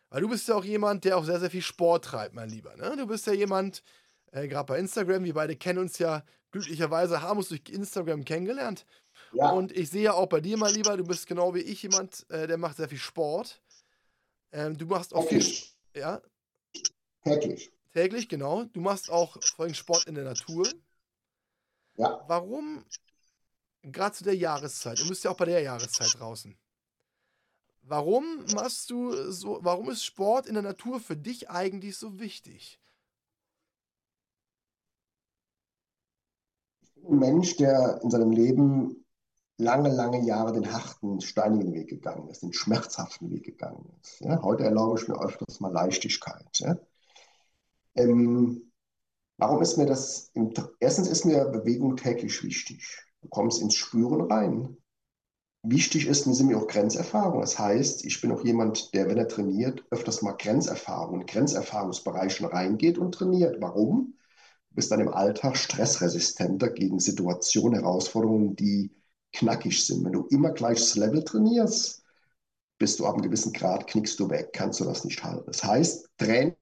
Weil du bist ja auch jemand, der auch sehr, sehr viel Sport treibt, mein Lieber. Ne? Du bist ja jemand, äh, gerade bei Instagram, wir beide kennen uns ja glücklicherweise, haben uns durch Instagram kennengelernt. Ja, Und ich sehe ja auch bei dir, mein Lieber, du bist genau wie ich jemand, äh, der macht sehr viel Sport. Ähm, du machst auch viel, täglich. ja, Täglich. täglich, genau. Du machst auch vorhin Sport in der Natur. Ja. Warum, gerade zu der Jahreszeit, du bist ja auch bei der Jahreszeit draußen. Warum machst du so, warum ist Sport in der Natur für dich eigentlich so wichtig? Ein Mensch, der in seinem Leben lange, lange Jahre den harten, steinigen Weg gegangen ist, den schmerzhaften Weg gegangen ist. Ja, heute erlaube ich mir öfters mal Leichtigkeit. Ja. Ähm, warum ist mir das? Im, erstens ist mir Bewegung täglich wichtig. Du kommst ins Spüren rein. Wichtig ist mir, sind mir auch Grenzerfahrungen. Das heißt, ich bin auch jemand, der, wenn er trainiert, öfters mal Grenzerfahrungen, Grenzerfahrungsbereichen reingeht und trainiert. Warum? Du bist dann im Alltag stressresistenter gegen Situationen, Herausforderungen, die knackig sind. Wenn du immer gleiches Level trainierst, bist du ab einem gewissen Grad, knickst du weg, kannst du das nicht halten. Das heißt, Training,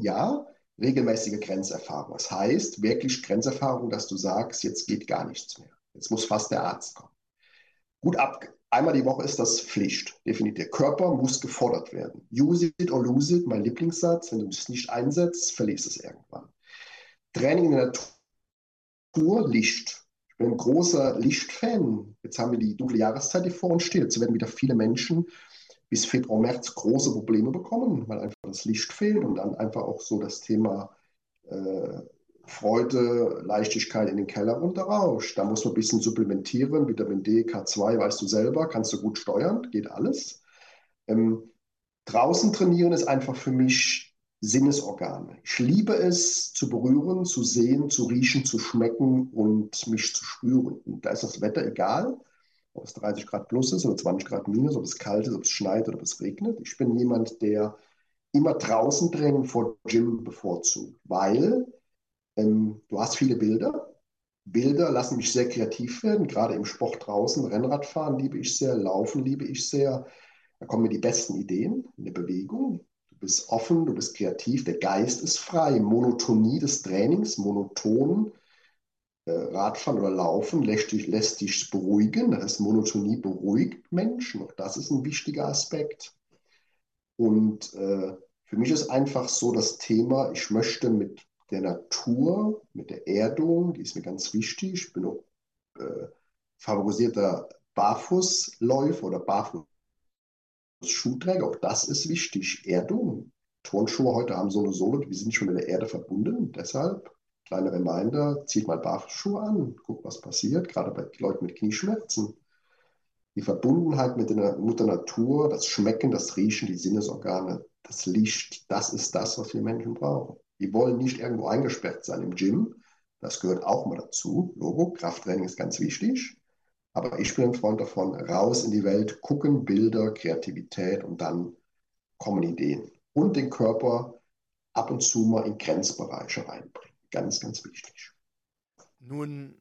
ja, regelmäßige Grenzerfahrung. Das heißt, wirklich Grenzerfahrung, dass du sagst, jetzt geht gar nichts mehr. Jetzt muss fast der Arzt kommen. Gut ab, einmal die Woche ist das Pflicht. Definitiv. Der Körper muss gefordert werden. Use it or lose it, mein Lieblingssatz. Wenn du es nicht einsetzt, verlierst es irgendwann. Training in der Natur, Licht. Ich bin ein großer Lichtfan. Jetzt haben wir die dunkle Jahreszeit, die vor uns steht. Jetzt werden wieder viele Menschen bis Februar, März große Probleme bekommen, weil einfach das Licht fehlt und dann einfach auch so das Thema äh, Freude, Leichtigkeit in den Keller runterrauscht. Da muss man ein bisschen supplementieren. Vitamin D, K2, weißt du selber, kannst du gut steuern, geht alles. Ähm, draußen trainieren ist einfach für mich Sinnesorgane. Ich liebe es zu berühren, zu sehen, zu riechen, zu schmecken und mich zu spüren. Und da ist das Wetter egal, ob es 30 Grad plus ist oder 20 Grad minus, ob es kalt ist, ob es schneit oder ob es regnet. Ich bin jemand, der immer draußen Training vor Gym bevorzugt, weil ähm, du hast viele Bilder. Bilder lassen mich sehr kreativ werden, gerade im Sport draußen. Rennradfahren liebe ich sehr, Laufen liebe ich sehr. Da kommen mir die besten Ideen in der Bewegung. Du bist offen, du bist kreativ, der Geist ist frei. Monotonie des Trainings, monoton äh, Radfahren oder Laufen lässt dich, lässt dich beruhigen. Das heißt, Monotonie beruhigt Menschen. Auch das ist ein wichtiger Aspekt. Und äh, für mich ist einfach so das Thema, ich möchte mit der Natur, mit der Erdung, die ist mir ganz wichtig. Ich bin auch äh, favorisierter Barfußläufer oder Barfußschuhträger. Auch das ist wichtig. Erdung. Turnschuhe heute haben so eine Sohle, die sind schon mit der Erde verbunden. Deshalb, kleine Reminder, zieht mal Barfußschuhe an, guckt, was passiert, gerade bei Leuten mit Knieschmerzen. Die Verbundenheit mit der Mutter Natur, das Schmecken, das Riechen, die Sinnesorgane, das Licht, das ist das, was wir Menschen brauchen. Die wollen nicht irgendwo eingesperrt sein im Gym. Das gehört auch mal dazu. Logo, Krafttraining ist ganz wichtig. Aber ich bin ein Freund davon, raus in die Welt, gucken, Bilder, Kreativität und dann kommen Ideen. Und den Körper ab und zu mal in Grenzbereiche reinbringen. Ganz, ganz wichtig. Nun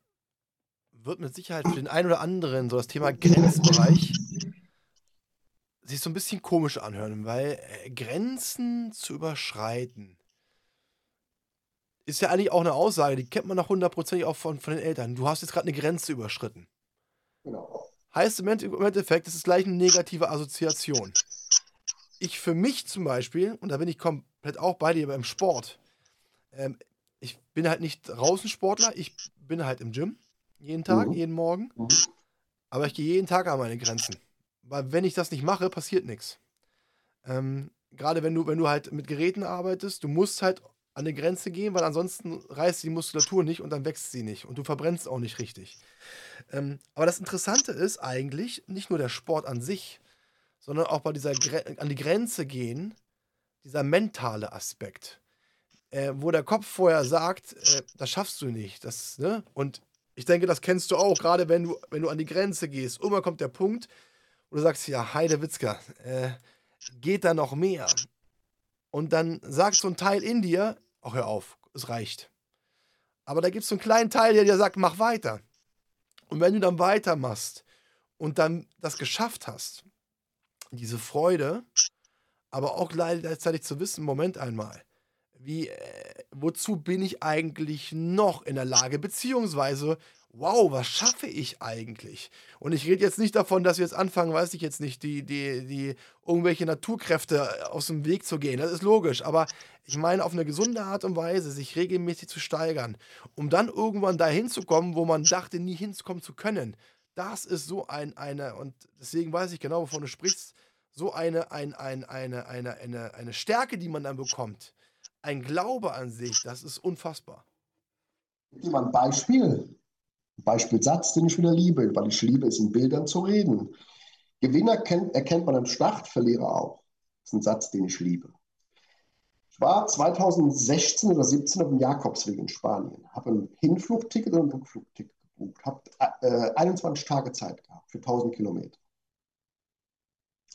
wird mit Sicherheit für den einen oder anderen so das Thema Grenzbereich sich so ein bisschen komisch anhören, weil äh, Grenzen zu überschreiten ist ja eigentlich auch eine Aussage, die kennt man noch hundertprozentig auch von, von den Eltern. Du hast jetzt gerade eine Grenze überschritten. Genau. Heißt im Endeffekt, es ist gleich eine negative Assoziation. Ich für mich zum Beispiel, und da bin ich komplett auch bei dir beim Sport, ähm, ich bin halt nicht draußen Sportler, ich bin halt im Gym. Jeden Tag, mhm. jeden Morgen. Mhm. Aber ich gehe jeden Tag an meine Grenzen. Weil wenn ich das nicht mache, passiert nichts. Ähm, Gerade wenn du, wenn du halt mit Geräten arbeitest, du musst halt an eine Grenze gehen, weil ansonsten reißt die Muskulatur nicht und dann wächst sie nicht und du verbrennst auch nicht richtig. Ähm, aber das Interessante ist eigentlich nicht nur der Sport an sich, sondern auch bei dieser Gre an die Grenze gehen, dieser mentale Aspekt, äh, wo der Kopf vorher sagt, äh, das schaffst du nicht, das, ne? Und ich denke, das kennst du auch, gerade wenn du, wenn du an die Grenze gehst. Irgendwann kommt der Punkt, wo du sagst, ja, Heide Witzka, äh, geht da noch mehr? Und dann sagt so ein Teil in dir, ach hör auf, es reicht. Aber da gibt es so einen kleinen Teil, der dir sagt, mach weiter. Und wenn du dann weitermachst und dann das geschafft hast, diese Freude, aber auch gleichzeitig zu wissen, Moment einmal, wie, äh, wozu bin ich eigentlich noch in der Lage? Beziehungsweise, wow, was schaffe ich eigentlich? Und ich rede jetzt nicht davon, dass wir jetzt anfangen, weiß ich jetzt nicht, die, die, die irgendwelche Naturkräfte aus dem Weg zu gehen. Das ist logisch. Aber ich meine, auf eine gesunde Art und Weise, sich regelmäßig zu steigern, um dann irgendwann dahin zu kommen, wo man dachte, nie hinzukommen zu können. Das ist so ein, eine, und deswegen weiß ich genau, wovon du sprichst, so eine, ein, ein, eine, eine, eine, eine Stärke, die man dann bekommt ein Glaube an sich, das ist unfassbar. Gebe mal ein Beispiel. Beispielsatz, den ich wieder liebe, weil ich liebe es, in Bildern zu reden. Gewinner kennt, erkennt man am Start, Verlierer auch. Das ist ein Satz, den ich liebe. Ich war 2016 oder 2017 auf dem Jakobsweg in Spanien, habe ein Hinflugticket und ein Rückflugticket gebucht, habe äh, 21 Tage Zeit gehabt für 1000 Kilometer.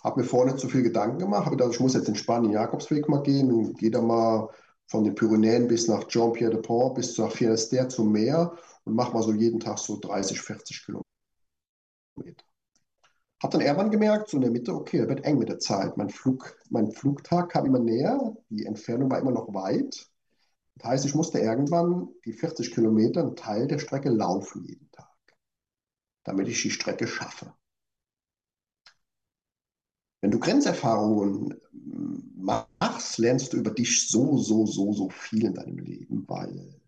Habe mir vorher nicht so viel Gedanken gemacht, habe gedacht, ich muss jetzt in Spanien Jakobsweg mal gehen gehe da mal von den Pyrenäen bis nach Jean-Pierre-de-Port bis nach Finisterre zum Meer und mache mal so jeden Tag so 30, 40 Kilometer. Habe dann irgendwann gemerkt, so in der Mitte, okay, das wird eng mit der Zeit. Mein, Flug, mein Flugtag kam immer näher, die Entfernung war immer noch weit. Das heißt, ich musste irgendwann die 40 Kilometer, einen Teil der Strecke laufen jeden Tag, damit ich die Strecke schaffe. Wenn du Grenzerfahrungen machst, lernst du über dich so, so, so, so viel in deinem Leben, weil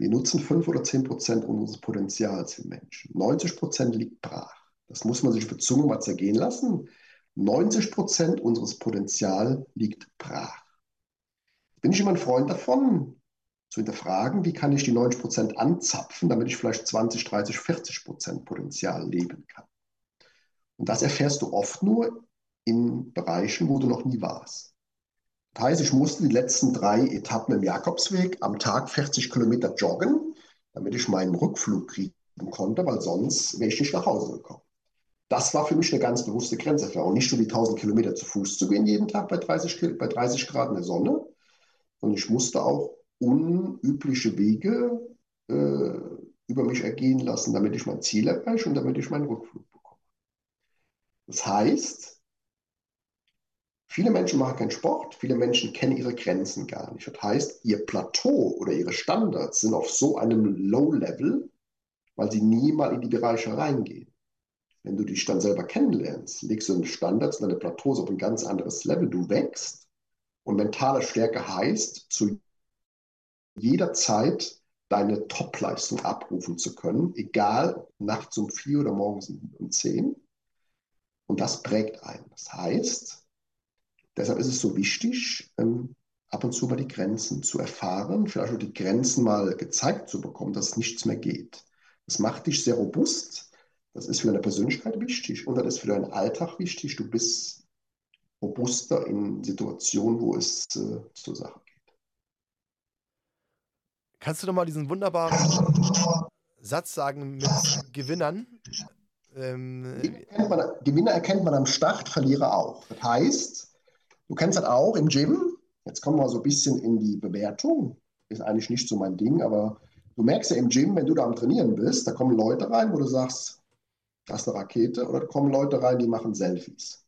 wir nutzen 5 oder 10 Prozent unseres Potenzials im Menschen. 90 Prozent liegt brach. Das muss man sich für Zunge mal zergehen lassen. 90 Prozent unseres Potenzials liegt brach. Bin ich immer ein Freund davon, zu hinterfragen, wie kann ich die 90 Prozent anzapfen, damit ich vielleicht 20, 30, 40 Prozent Potenzial leben kann. Und das erfährst du oft nur in Bereichen, wo du noch nie warst. Das heißt, ich musste die letzten drei Etappen im Jakobsweg am Tag 40 Kilometer joggen, damit ich meinen Rückflug kriegen konnte, weil sonst wäre ich nicht nach Hause gekommen. Das war für mich eine ganz bewusste Grenzerfahrung. Nicht nur die 1000 Kilometer zu Fuß zu gehen jeden Tag bei 30, bei 30 Grad in der Sonne, sondern ich musste auch unübliche Wege äh, über mich ergehen lassen, damit ich mein Ziel erreiche und damit ich meinen Rückflug bekomme. Das heißt, Viele Menschen machen keinen Sport, viele Menschen kennen ihre Grenzen gar nicht. Das heißt, ihr Plateau oder ihre Standards sind auf so einem Low-Level, weil sie nie mal in die Bereiche reingehen. Wenn du dich dann selber kennenlernst, legst du deine Standards, deine Plateaus auf ein ganz anderes Level, du wächst. Und mentale Stärke heißt, zu jeder Zeit deine Topleistung abrufen zu können, egal nachts um vier oder morgens um zehn. Und das prägt einen. Das heißt, Deshalb ist es so wichtig, ähm, ab und zu mal die Grenzen zu erfahren, vielleicht auch die Grenzen mal gezeigt zu bekommen, dass nichts mehr geht. Das macht dich sehr robust. Das ist für deine Persönlichkeit wichtig und das ist für deinen Alltag wichtig. Du bist robuster in Situationen, wo es äh, zur Sache geht. Kannst du doch mal diesen wunderbaren Satz sagen mit Gewinnern? Ähm, Gewinner, man, Gewinner erkennt man am Start, Verlierer auch. Das heißt, du kennst das auch im Gym. Jetzt kommen wir so ein bisschen in die Bewertung. Ist eigentlich nicht so mein Ding, aber du merkst ja im Gym, wenn du da am Trainieren bist, da kommen Leute rein, wo du sagst, das ist eine Rakete, oder da kommen Leute rein, die machen Selfies.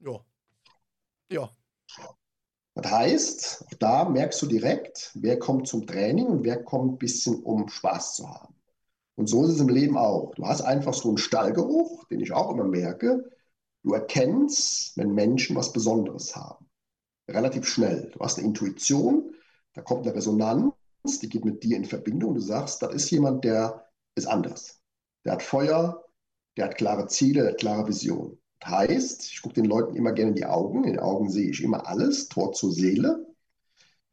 Ja. Ja. Das heißt, auch da merkst du direkt, wer kommt zum Training und wer kommt ein bisschen, um Spaß zu haben. Und so ist es im Leben auch. Du hast einfach so einen Stallgeruch, den ich auch immer merke. Du erkennst, wenn Menschen was Besonderes haben. Relativ schnell. Du hast eine Intuition, da kommt eine Resonanz, die geht mit dir in Verbindung. Du sagst, das ist jemand, der ist anders. Der hat Feuer, der hat klare Ziele, der hat klare Vision. Das heißt, ich gucke den Leuten immer gerne in die Augen. In den Augen sehe ich immer alles, Tor zur Seele.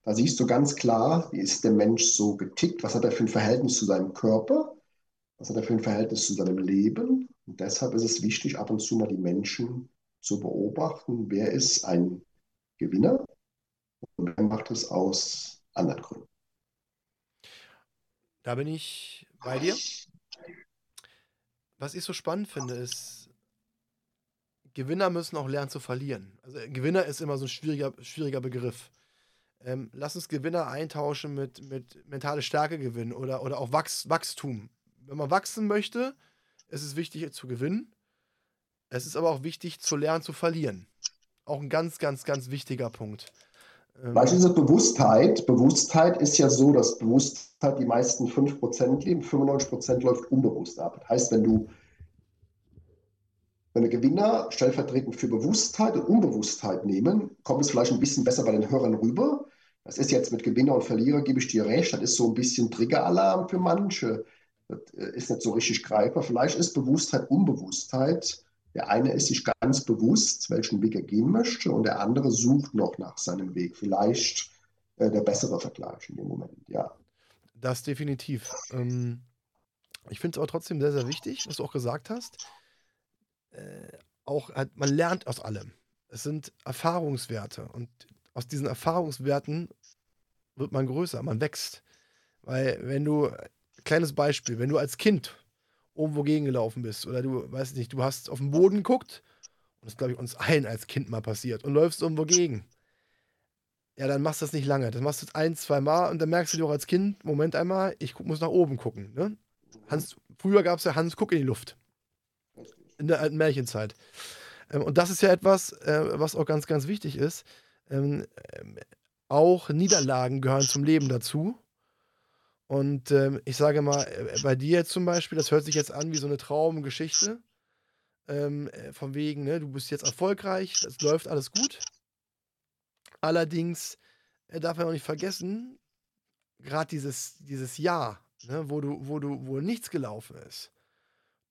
Da siehst du ganz klar, wie ist der Mensch so getickt, was hat er für ein Verhältnis zu seinem Körper, was hat er für ein Verhältnis zu seinem Leben. Und deshalb ist es wichtig, ab und zu mal die Menschen zu beobachten, wer ist ein Gewinner und wer macht es aus anderen Gründen. Da bin ich bei dir. Was ich so spannend finde, ist, Gewinner müssen auch lernen zu verlieren. Also Gewinner ist immer so ein schwieriger, schwieriger Begriff. Ähm, lass uns Gewinner eintauschen mit, mit mentale Stärke gewinnen oder, oder auch Wachs, Wachstum. Wenn man wachsen möchte, ist es wichtig zu gewinnen. Es ist aber auch wichtig zu lernen zu verlieren. Auch ein ganz, ganz, ganz wichtiger Punkt. Ähm, du, diese Bewusstheit, Bewusstheit ist ja so, dass Bewusstheit die meisten 5% leben, 95% läuft unbewusst ab. Das heißt, wenn du wenn wir Gewinner stellvertretend für Bewusstheit und Unbewusstheit nehmen, kommt es vielleicht ein bisschen besser bei den Hörern rüber. Das ist jetzt mit Gewinner und Verlierer, gebe ich dir recht, das ist so ein bisschen Triggeralarm für manche. Das äh, ist nicht so richtig greifbar. Vielleicht ist Bewusstheit Unbewusstheit. Der eine ist sich ganz bewusst, welchen Weg er gehen möchte, und der andere sucht noch nach seinem Weg. Vielleicht äh, der bessere Vergleich in dem Moment, ja. Das definitiv. Ähm, ich finde es aber trotzdem sehr, sehr wichtig, was du auch gesagt hast äh, auch, halt, man lernt aus allem. Es sind Erfahrungswerte und aus diesen Erfahrungswerten wird man größer, man wächst. Weil wenn du, kleines Beispiel, wenn du als Kind irgendwo gegengelaufen bist oder du, weißt nicht, du hast auf den Boden geguckt, und das glaube ich uns allen als Kind mal passiert, und läufst irgendwo gegen. Ja, dann machst du das nicht lange. Das machst du ein, zwei Mal und dann merkst du dir auch als Kind, Moment einmal, ich muss nach oben gucken. Ne? Hans, früher gab es ja Hans, guck in die Luft in der alten Märchenzeit. Ähm, und das ist ja etwas, äh, was auch ganz, ganz wichtig ist. Ähm, ähm, auch Niederlagen gehören zum Leben dazu. Und ähm, ich sage mal, äh, bei dir zum Beispiel, das hört sich jetzt an wie so eine Traumgeschichte. Ähm, äh, von wegen, ne, du bist jetzt erfolgreich, es läuft alles gut. Allerdings äh, darf man auch nicht vergessen, gerade dieses, dieses Jahr, ne, wo du, wo du, wo nichts gelaufen ist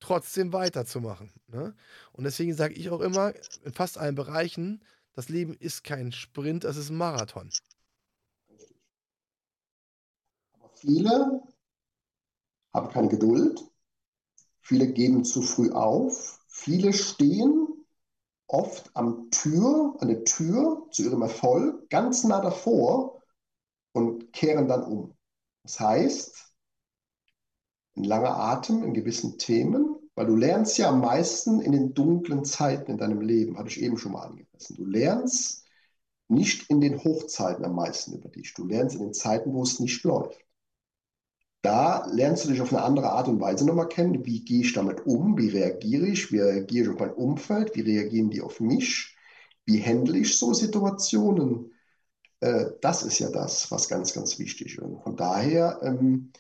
trotzdem weiterzumachen. Ne? Und deswegen sage ich auch immer, in fast allen Bereichen, das Leben ist kein Sprint, es ist ein Marathon. Aber viele haben keine Geduld, viele geben zu früh auf, viele stehen oft am Tür, an der Tür zu ihrem Erfolg, ganz nah davor und kehren dann um. Das heißt, ein langer Atem in gewissen Themen, weil du lernst ja am meisten in den dunklen Zeiten in deinem Leben, hatte ich eben schon mal angerissen. Du lernst nicht in den Hochzeiten am meisten über dich. Du lernst in den Zeiten, wo es nicht läuft. Da lernst du dich auf eine andere Art und Weise nochmal kennen. Wie gehe ich damit um? Wie reagiere ich? Wie reagiere ich auf mein Umfeld? Wie reagieren die auf mich? Wie handle ich so Situationen? Äh, das ist ja das, was ganz, ganz wichtig ist. Und von daher ähm,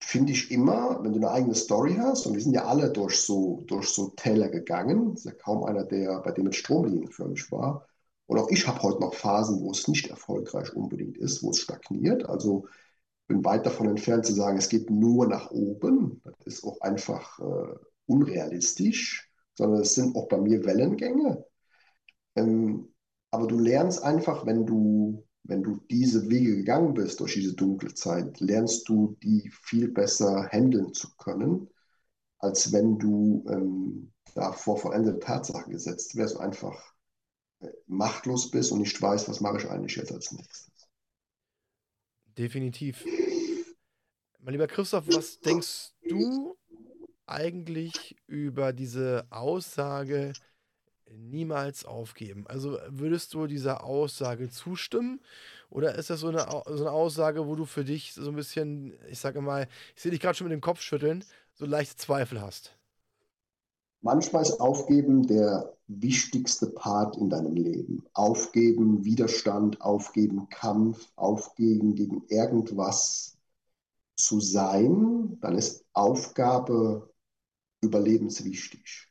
finde ich immer, wenn du eine eigene Story hast, und wir sind ja alle durch so, durch so Täler gegangen, ist ja kaum einer, der bei dem mit Stromlinien förmig war. Und auch ich habe heute noch Phasen, wo es nicht erfolgreich unbedingt ist, wo es stagniert. Also bin weit davon entfernt zu sagen, es geht nur nach oben. Das ist auch einfach äh, unrealistisch, sondern es sind auch bei mir Wellengänge. Ähm, aber du lernst einfach, wenn du wenn du diese Wege gegangen bist durch diese dunkle Zeit, lernst du die viel besser handeln zu können, als wenn du ähm, da vor vollendete Tatsachen gesetzt wärst, einfach äh, machtlos bist und nicht weißt, was mache ich eigentlich jetzt als nächstes. Definitiv. Mein lieber Christoph, was denkst du eigentlich über diese Aussage, niemals aufgeben? Also würdest du dieser Aussage zustimmen? Oder ist das so eine, so eine Aussage, wo du für dich so ein bisschen, ich sage mal, ich sehe dich gerade schon mit dem Kopf schütteln, so leichte Zweifel hast? Manchmal ist Aufgeben der wichtigste Part in deinem Leben. Aufgeben, Widerstand, aufgeben, Kampf, aufgeben gegen irgendwas zu sein, dann ist Aufgabe überlebenswichtig.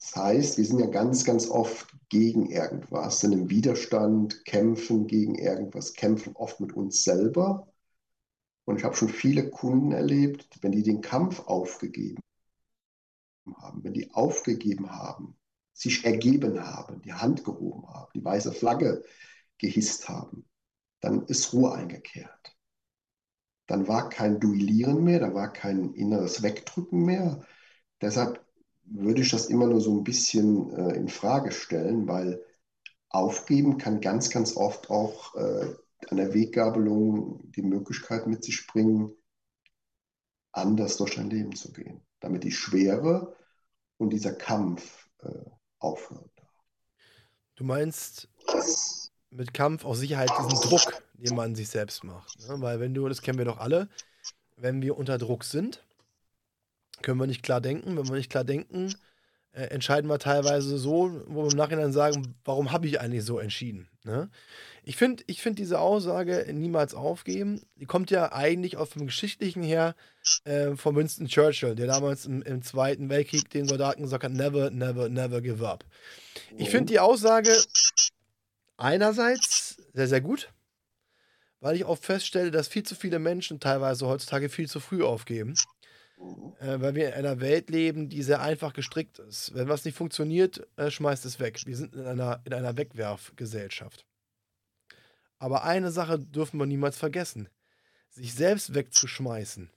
Das heißt, wir sind ja ganz, ganz oft gegen irgendwas, sind im Widerstand, kämpfen gegen irgendwas, kämpfen oft mit uns selber. Und ich habe schon viele Kunden erlebt, wenn die den Kampf aufgegeben haben, wenn die aufgegeben haben, sich ergeben haben, die Hand gehoben haben, die weiße Flagge gehisst haben, dann ist Ruhe eingekehrt. Dann war kein Duellieren mehr, da war kein inneres Wegdrücken mehr. Deshalb würde ich das immer nur so ein bisschen äh, in Frage stellen, weil aufgeben kann ganz, ganz oft auch äh, an der Weggabelung die Möglichkeit mit sich bringen, anders durch dein Leben zu gehen, damit die Schwere und dieser Kampf äh, aufhören. Du meinst mit Kampf auch Sicherheit diesen Druck, den man sich selbst macht. Ne? Weil wenn du, das kennen wir doch alle, wenn wir unter Druck sind, können wir nicht klar denken. Wenn wir nicht klar denken, äh, entscheiden wir teilweise so, wo wir im Nachhinein sagen, warum habe ich eigentlich so entschieden? Ne? Ich finde ich find diese Aussage niemals aufgeben, die kommt ja eigentlich aus dem Geschichtlichen her äh, von Winston Churchill, der damals im, im, Zweiten Weltkrieg den Soldaten gesagt hat, never, never, never give up. Ich finde die Aussage einerseits sehr, sehr gut, weil ich auch feststelle, dass viel zu viele Menschen teilweise heutzutage viel zu früh aufgeben. Äh, weil wir in einer Welt leben, die sehr einfach gestrickt ist. Wenn was nicht funktioniert, äh, schmeißt es weg. Wir sind in einer, in einer Wegwerfgesellschaft. Aber eine Sache dürfen wir niemals vergessen. Sich selbst wegzuschmeißen,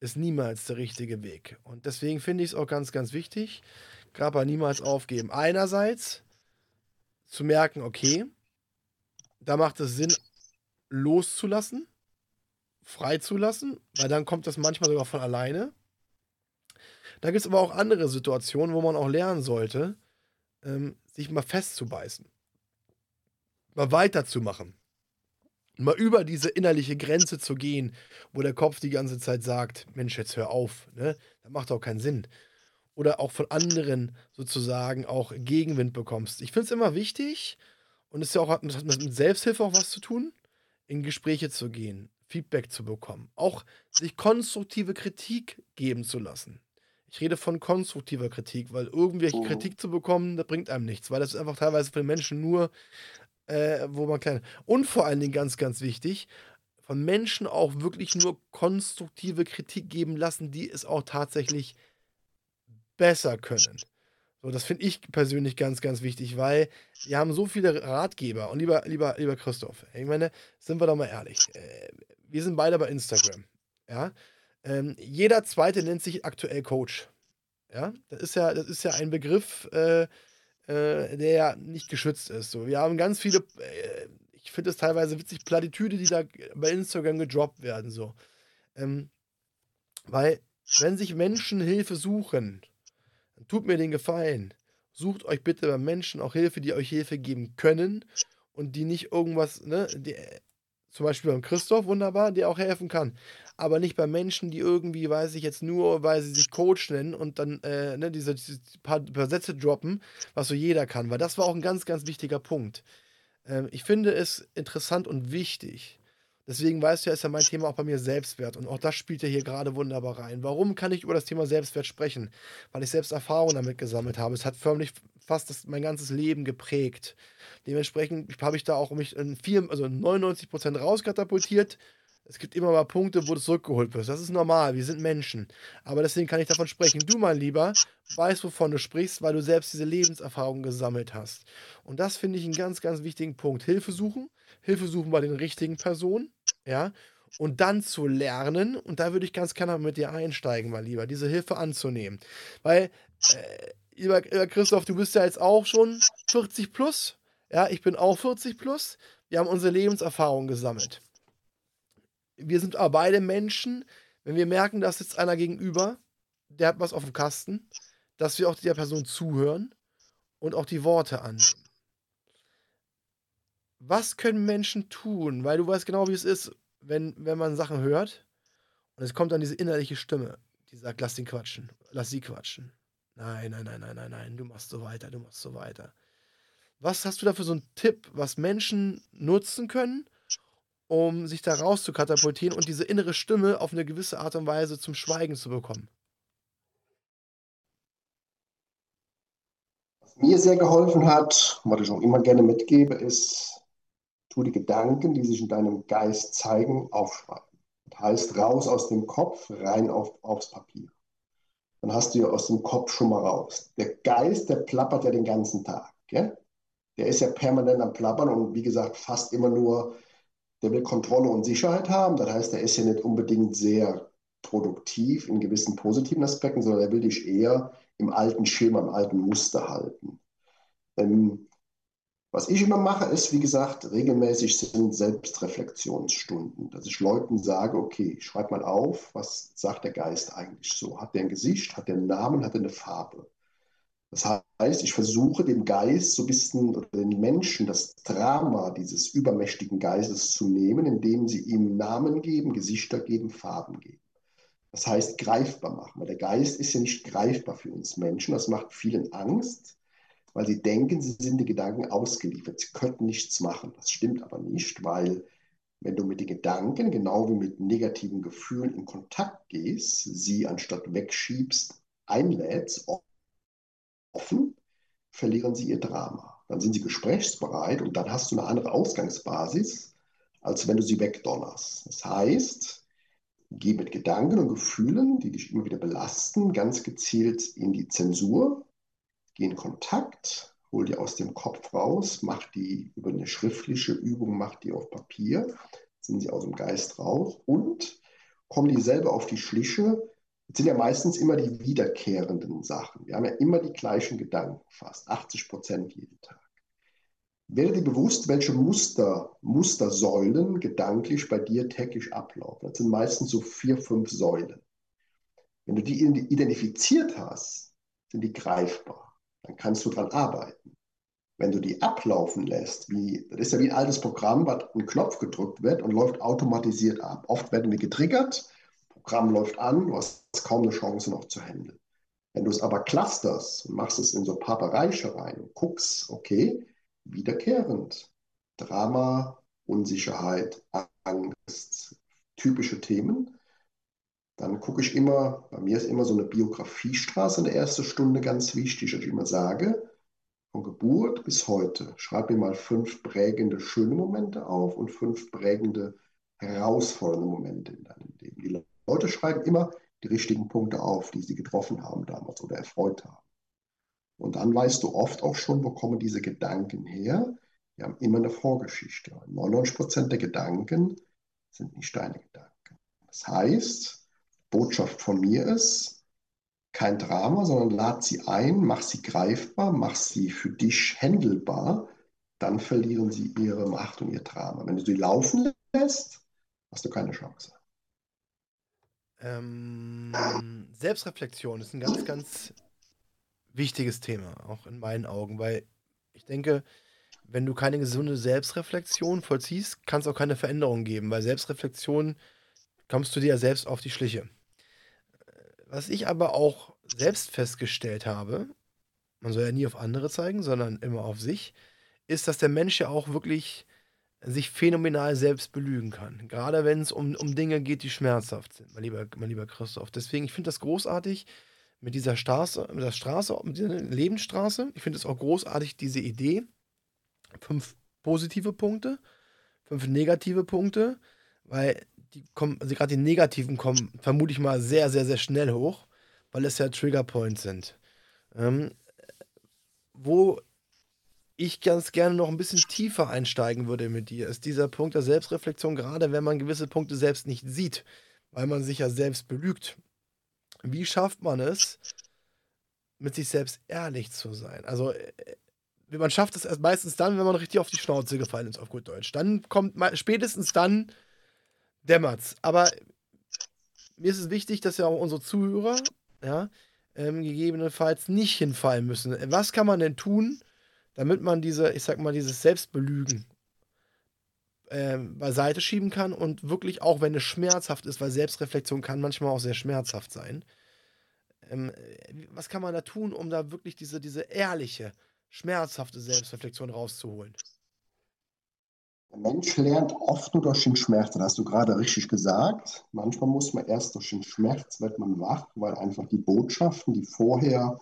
ist niemals der richtige Weg. Und deswegen finde ich es auch ganz, ganz wichtig, gerade bei niemals aufgeben. Einerseits zu merken, okay, da macht es Sinn, loszulassen freizulassen, weil dann kommt das manchmal sogar von alleine. Da gibt es aber auch andere Situationen, wo man auch lernen sollte, ähm, sich mal festzubeißen. Mal weiterzumachen. Mal über diese innerliche Grenze zu gehen, wo der Kopf die ganze Zeit sagt, Mensch, jetzt hör auf, ne? Das macht auch keinen Sinn. Oder auch von anderen sozusagen auch Gegenwind bekommst. Ich finde es immer wichtig, und es ja auch, hat mit Selbsthilfe auch was zu tun, in Gespräche zu gehen, Feedback zu bekommen. Auch sich konstruktive Kritik geben zu lassen. Ich rede von konstruktiver Kritik, weil irgendwelche mhm. Kritik zu bekommen, das bringt einem nichts, weil das ist einfach teilweise für den Menschen nur, äh, wo man klein. Und vor allen Dingen ganz, ganz wichtig, von Menschen auch wirklich nur konstruktive Kritik geben lassen, die es auch tatsächlich besser können. So, das finde ich persönlich ganz, ganz wichtig, weil wir haben so viele Ratgeber. Und lieber, lieber, lieber Christoph, ich meine, sind wir doch mal ehrlich. Äh, wir sind beide bei Instagram. Ja. Ähm, jeder zweite nennt sich aktuell Coach. Ja, das ist ja, das ist ja ein Begriff, äh, äh, der ja nicht geschützt ist. So, wir haben ganz viele, äh, ich finde es teilweise witzig, Plattitüde, die da bei Instagram gedroppt werden. So. Ähm, weil, wenn sich Menschen Hilfe suchen, dann tut mir den Gefallen. Sucht euch bitte bei Menschen auch Hilfe, die euch Hilfe geben können und die nicht irgendwas, ne, die, zum Beispiel beim Christoph, wunderbar, der auch helfen kann. Aber nicht bei Menschen, die irgendwie, weiß ich jetzt nur, weil sie sich Coach nennen und dann äh, ne, diese, diese paar, paar, Sätze droppen, was so jeder kann. Weil das war auch ein ganz, ganz wichtiger Punkt. Ähm, ich finde es interessant und wichtig. Deswegen weißt du ja, ist ja mein Thema auch bei mir Selbstwert. Und auch das spielt ja hier gerade wunderbar rein. Warum kann ich über das Thema Selbstwert sprechen? Weil ich selbst Erfahrungen damit gesammelt habe. Es hat förmlich fast das, mein ganzes Leben geprägt. Dementsprechend habe ich da auch mich in vier, also 99 Prozent rauskatapultiert. Es gibt immer mal Punkte, wo du zurückgeholt wirst. Das ist normal, wir sind Menschen. Aber deswegen kann ich davon sprechen. Du, mein Lieber, weißt, wovon du sprichst, weil du selbst diese Lebenserfahrung gesammelt hast. Und das finde ich einen ganz, ganz wichtigen Punkt. Hilfe suchen, Hilfe suchen bei den richtigen Personen, ja, und dann zu lernen, und da würde ich ganz gerne mit dir einsteigen, mein Lieber, diese Hilfe anzunehmen. Weil äh, lieber, Christoph, du bist ja jetzt auch schon 40 plus. Ja, ich bin auch 40 plus. wir haben unsere Lebenserfahrung gesammelt. Wir sind aber beide Menschen, wenn wir merken, dass sitzt einer gegenüber, der hat was auf dem Kasten, dass wir auch der Person zuhören und auch die Worte annehmen. Was können Menschen tun? Weil du weißt genau, wie es ist, wenn, wenn man Sachen hört und es kommt dann diese innerliche Stimme, die sagt, lass den quatschen, lass sie quatschen. Nein, nein, nein, nein, nein, nein, du machst so weiter, du machst so weiter. Was hast du da für so einen Tipp, was Menschen nutzen können, um sich da raus zu katapultieren und diese innere Stimme auf eine gewisse Art und Weise zum Schweigen zu bekommen? Was mir sehr geholfen hat, was ich auch immer gerne mitgebe, ist, tu die Gedanken, die sich in deinem Geist zeigen, aufschreiben. Das heißt, raus aus dem Kopf, rein auf, aufs Papier. Dann hast du ja aus dem Kopf schon mal raus. Der Geist, der plappert ja den ganzen Tag. Gell? Der ist ja permanent am Plappern und wie gesagt, fast immer nur, der will Kontrolle und Sicherheit haben. Das heißt, der ist ja nicht unbedingt sehr produktiv in gewissen positiven Aspekten, sondern er will dich eher im alten Schema, im alten Muster halten. Ähm, was ich immer mache, ist, wie gesagt, regelmäßig sind Selbstreflexionsstunden, dass ich Leuten sage, okay, schreib mal auf, was sagt der Geist eigentlich so? Hat der ein Gesicht, hat der einen Namen, hat der eine Farbe? Das heißt, ich versuche dem Geist so ein bisschen oder den Menschen das Drama dieses übermächtigen Geistes zu nehmen, indem sie ihm Namen geben, Gesichter geben, Farben geben. Das heißt, greifbar machen. Weil der Geist ist ja nicht greifbar für uns Menschen. Das macht vielen Angst weil sie denken, sie sind den Gedanken ausgeliefert. Sie könnten nichts machen. Das stimmt aber nicht, weil wenn du mit den Gedanken, genau wie mit negativen Gefühlen in Kontakt gehst, sie anstatt wegschiebst, einlädst, offen, verlieren sie ihr Drama. Dann sind sie gesprächsbereit und dann hast du eine andere Ausgangsbasis, als wenn du sie wegdonnerst. Das heißt, geh mit Gedanken und Gefühlen, die dich immer wieder belasten, ganz gezielt in die Zensur, geh in Kontakt, hol die aus dem Kopf raus, mach die über eine schriftliche Übung, mach die auf Papier, sind sie aus dem Geist raus und kommen die selber auf die Schliche. Das sind ja meistens immer die wiederkehrenden Sachen. Wir haben ja immer die gleichen Gedanken, fast 80 Prozent jeden Tag. Werde dir bewusst, welche Muster, Mustersäulen gedanklich bei dir täglich ablaufen. Das sind meistens so vier, fünf Säulen. Wenn du die identifiziert hast, sind die greifbar dann kannst du daran arbeiten. Wenn du die ablaufen lässt, wie, das ist ja wie ein altes Programm, was ein Knopf gedrückt wird und läuft automatisiert ab. Oft werden wir getriggert, Programm läuft an, du hast kaum eine Chance noch zu handeln. Wenn du es aber clusterst und machst es in so ein paar Bereiche rein und guckst, okay, wiederkehrend, Drama, Unsicherheit, Angst, typische Themen, dann gucke ich immer, bei mir ist immer so eine Biografiestraße in der ersten Stunde ganz wichtig, dass ich immer sage, von Geburt bis heute, schreib mir mal fünf prägende schöne Momente auf und fünf prägende herausfordernde Momente in deinem Leben. Die Leute schreiben immer die richtigen Punkte auf, die sie getroffen haben damals oder erfreut haben. Und dann weißt du oft auch schon, wo kommen diese Gedanken her. Wir haben immer eine Vorgeschichte. 99 Prozent der Gedanken sind nicht deine Gedanken. Das heißt, Botschaft von mir ist, kein Drama, sondern lad sie ein, mach sie greifbar, mach sie für dich handelbar, dann verlieren sie ihre Macht und ihr Drama. Wenn du sie laufen lässt, hast du keine Chance. Ähm, Selbstreflexion ist ein ganz, ganz wichtiges Thema, auch in meinen Augen, weil ich denke, wenn du keine gesunde Selbstreflexion vollziehst, kann es auch keine Veränderung geben, weil Selbstreflexion kommst du dir ja selbst auf die Schliche. Was ich aber auch selbst festgestellt habe, man soll ja nie auf andere zeigen, sondern immer auf sich, ist, dass der Mensch ja auch wirklich sich phänomenal selbst belügen kann. Gerade wenn es um, um Dinge geht, die schmerzhaft sind, mein lieber, mein lieber Christoph. Deswegen, ich finde das großartig mit dieser Straße, mit der Straße, mit dieser Lebensstraße. Ich finde es auch großartig, diese Idee. Fünf positive Punkte, fünf negative Punkte, weil die kommen, also gerade die negativen kommen, vermute ich mal, sehr, sehr, sehr schnell hoch, weil es ja Triggerpoints sind. Ähm, wo ich ganz gerne noch ein bisschen tiefer einsteigen würde mit dir, ist dieser Punkt der Selbstreflexion, gerade wenn man gewisse Punkte selbst nicht sieht, weil man sich ja selbst belügt. Wie schafft man es, mit sich selbst ehrlich zu sein? Also, äh, man schafft es erst meistens dann, wenn man richtig auf die Schnauze gefallen ist, auf gut Deutsch. Dann kommt, spätestens dann dämmert's. Aber mir ist es wichtig, dass ja auch unsere Zuhörer, ja, ähm, gegebenenfalls nicht hinfallen müssen. Was kann man denn tun, damit man diese, ich sag mal, dieses Selbstbelügen ähm, beiseite schieben kann und wirklich auch, wenn es schmerzhaft ist, weil Selbstreflexion kann manchmal auch sehr schmerzhaft sein. Ähm, was kann man da tun, um da wirklich diese, diese ehrliche, schmerzhafte Selbstreflexion rauszuholen? Der Mensch lernt oft nur durch den Schmerz, das hast du gerade richtig gesagt. Manchmal muss man erst durch den Schmerz, wird man wach, weil einfach die Botschaften, die vorher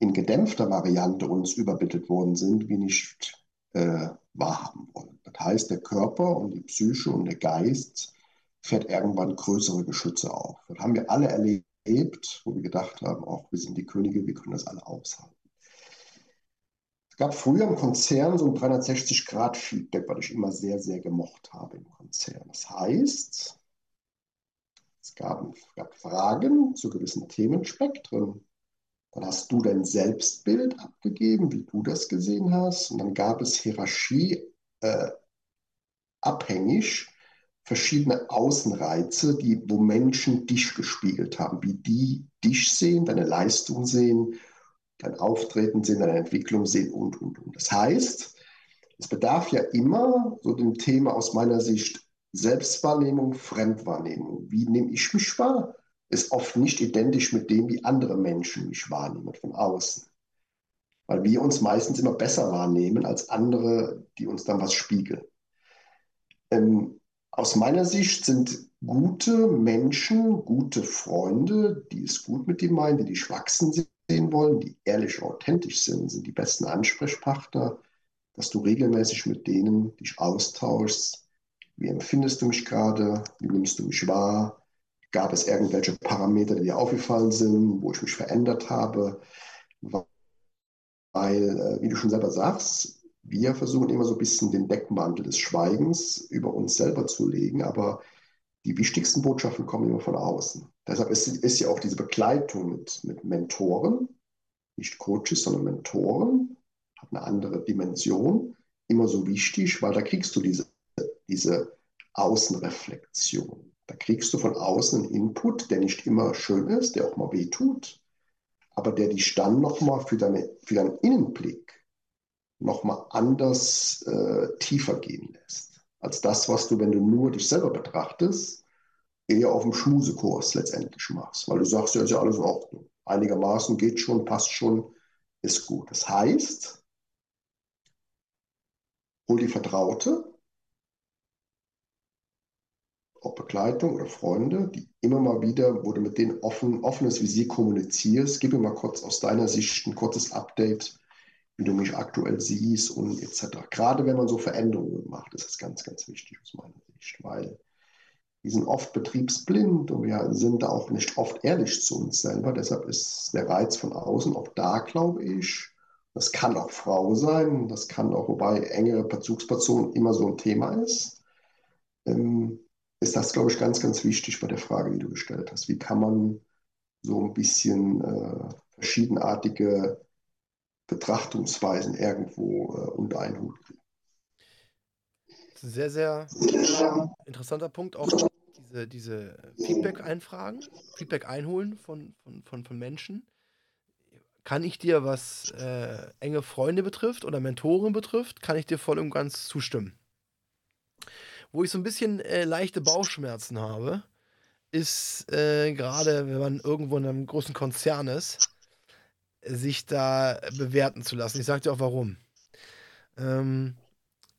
in gedämpfter Variante uns übermittelt worden sind, wir nicht äh, wahrhaben wollen. Das heißt, der Körper und die Psyche und der Geist fährt irgendwann größere Geschütze auf. Das haben wir alle erlebt, wo wir gedacht haben, auch wir sind die Könige, wir können das alle aushalten. Es gab früher im Konzern so ein 360-Grad-Feedback, was ich immer sehr, sehr gemocht habe im Konzern. Das heißt, es gab, gab Fragen zu gewissen Themenspektren. Dann hast du dein Selbstbild abgegeben, wie du das gesehen hast. Und dann gab es Hierarchie äh, abhängig verschiedene Außenreize, die, wo Menschen dich gespiegelt haben, wie die dich sehen, deine Leistung sehen, dein Auftreten sehen, deine Entwicklung sehen und, und, und. Das heißt, es bedarf ja immer so dem Thema aus meiner Sicht Selbstwahrnehmung, Fremdwahrnehmung. Wie nehme ich mich wahr? ist oft nicht identisch mit dem, wie andere Menschen mich wahrnehmen von außen. Weil wir uns meistens immer besser wahrnehmen als andere, die uns dann was spiegeln. Ähm, aus meiner Sicht sind gute Menschen, gute Freunde, die es gut mit dir meinen, die dich wachsen sehen wollen, die ehrlich und authentisch sind, sind die besten Ansprechpartner, dass du regelmäßig mit denen dich austauschst. Wie empfindest du mich gerade? Wie nimmst du mich wahr? Gab es irgendwelche Parameter, die dir aufgefallen sind, wo ich mich verändert habe? Weil, äh, wie du schon selber sagst, wir versuchen immer so ein bisschen den Deckmantel des Schweigens über uns selber zu legen, aber die wichtigsten Botschaften kommen immer von außen. Deshalb ist, ist ja auch diese Begleitung mit, mit Mentoren, nicht Coaches, sondern Mentoren, hat eine andere Dimension, immer so wichtig, weil da kriegst du diese, diese Außenreflexion. Da kriegst du von außen einen Input, der nicht immer schön ist, der auch mal weh tut, aber der dich dann nochmal für, deine, für deinen Innenblick nochmal anders äh, tiefer gehen lässt. Als das, was du, wenn du nur dich selber betrachtest, eher auf dem Schmusekurs letztendlich machst. Weil du sagst, ja, ist ja alles in Ordnung. Einigermaßen geht schon, passt schon, ist gut. Das heißt, hol die Vertraute, ob Begleitung oder Freunde, die immer mal wieder, wo du mit denen offen, offenes Visier kommunizierst, gib mir mal kurz aus deiner Sicht ein kurzes Update, wie du mich aktuell siehst und etc. Gerade wenn man so Veränderungen macht, ist das ganz, ganz wichtig aus meiner Sicht, weil wir sind oft betriebsblind und wir sind da auch nicht oft ehrlich zu uns selber. Deshalb ist der Reiz von außen auch da, glaube ich. Das kann auch Frau sein, das kann auch, wobei engere Bezugsperson immer so ein Thema ist. Ähm, ist das, glaube ich, ganz, ganz wichtig bei der Frage, die du gestellt hast. Wie kann man so ein bisschen äh, verschiedenartige Betrachtungsweisen irgendwo äh, unter einen Hut kriegen? Sehr, sehr interessanter Punkt, auch diese, diese Feedback-Einfragen, Feedback einholen von, von, von, von Menschen. Kann ich dir, was äh, enge Freunde betrifft oder Mentoren betrifft, kann ich dir voll und ganz zustimmen. Wo ich so ein bisschen äh, leichte Bauchschmerzen habe, ist äh, gerade, wenn man irgendwo in einem großen Konzern ist, sich da bewerten zu lassen. Ich sage dir auch warum. Ähm,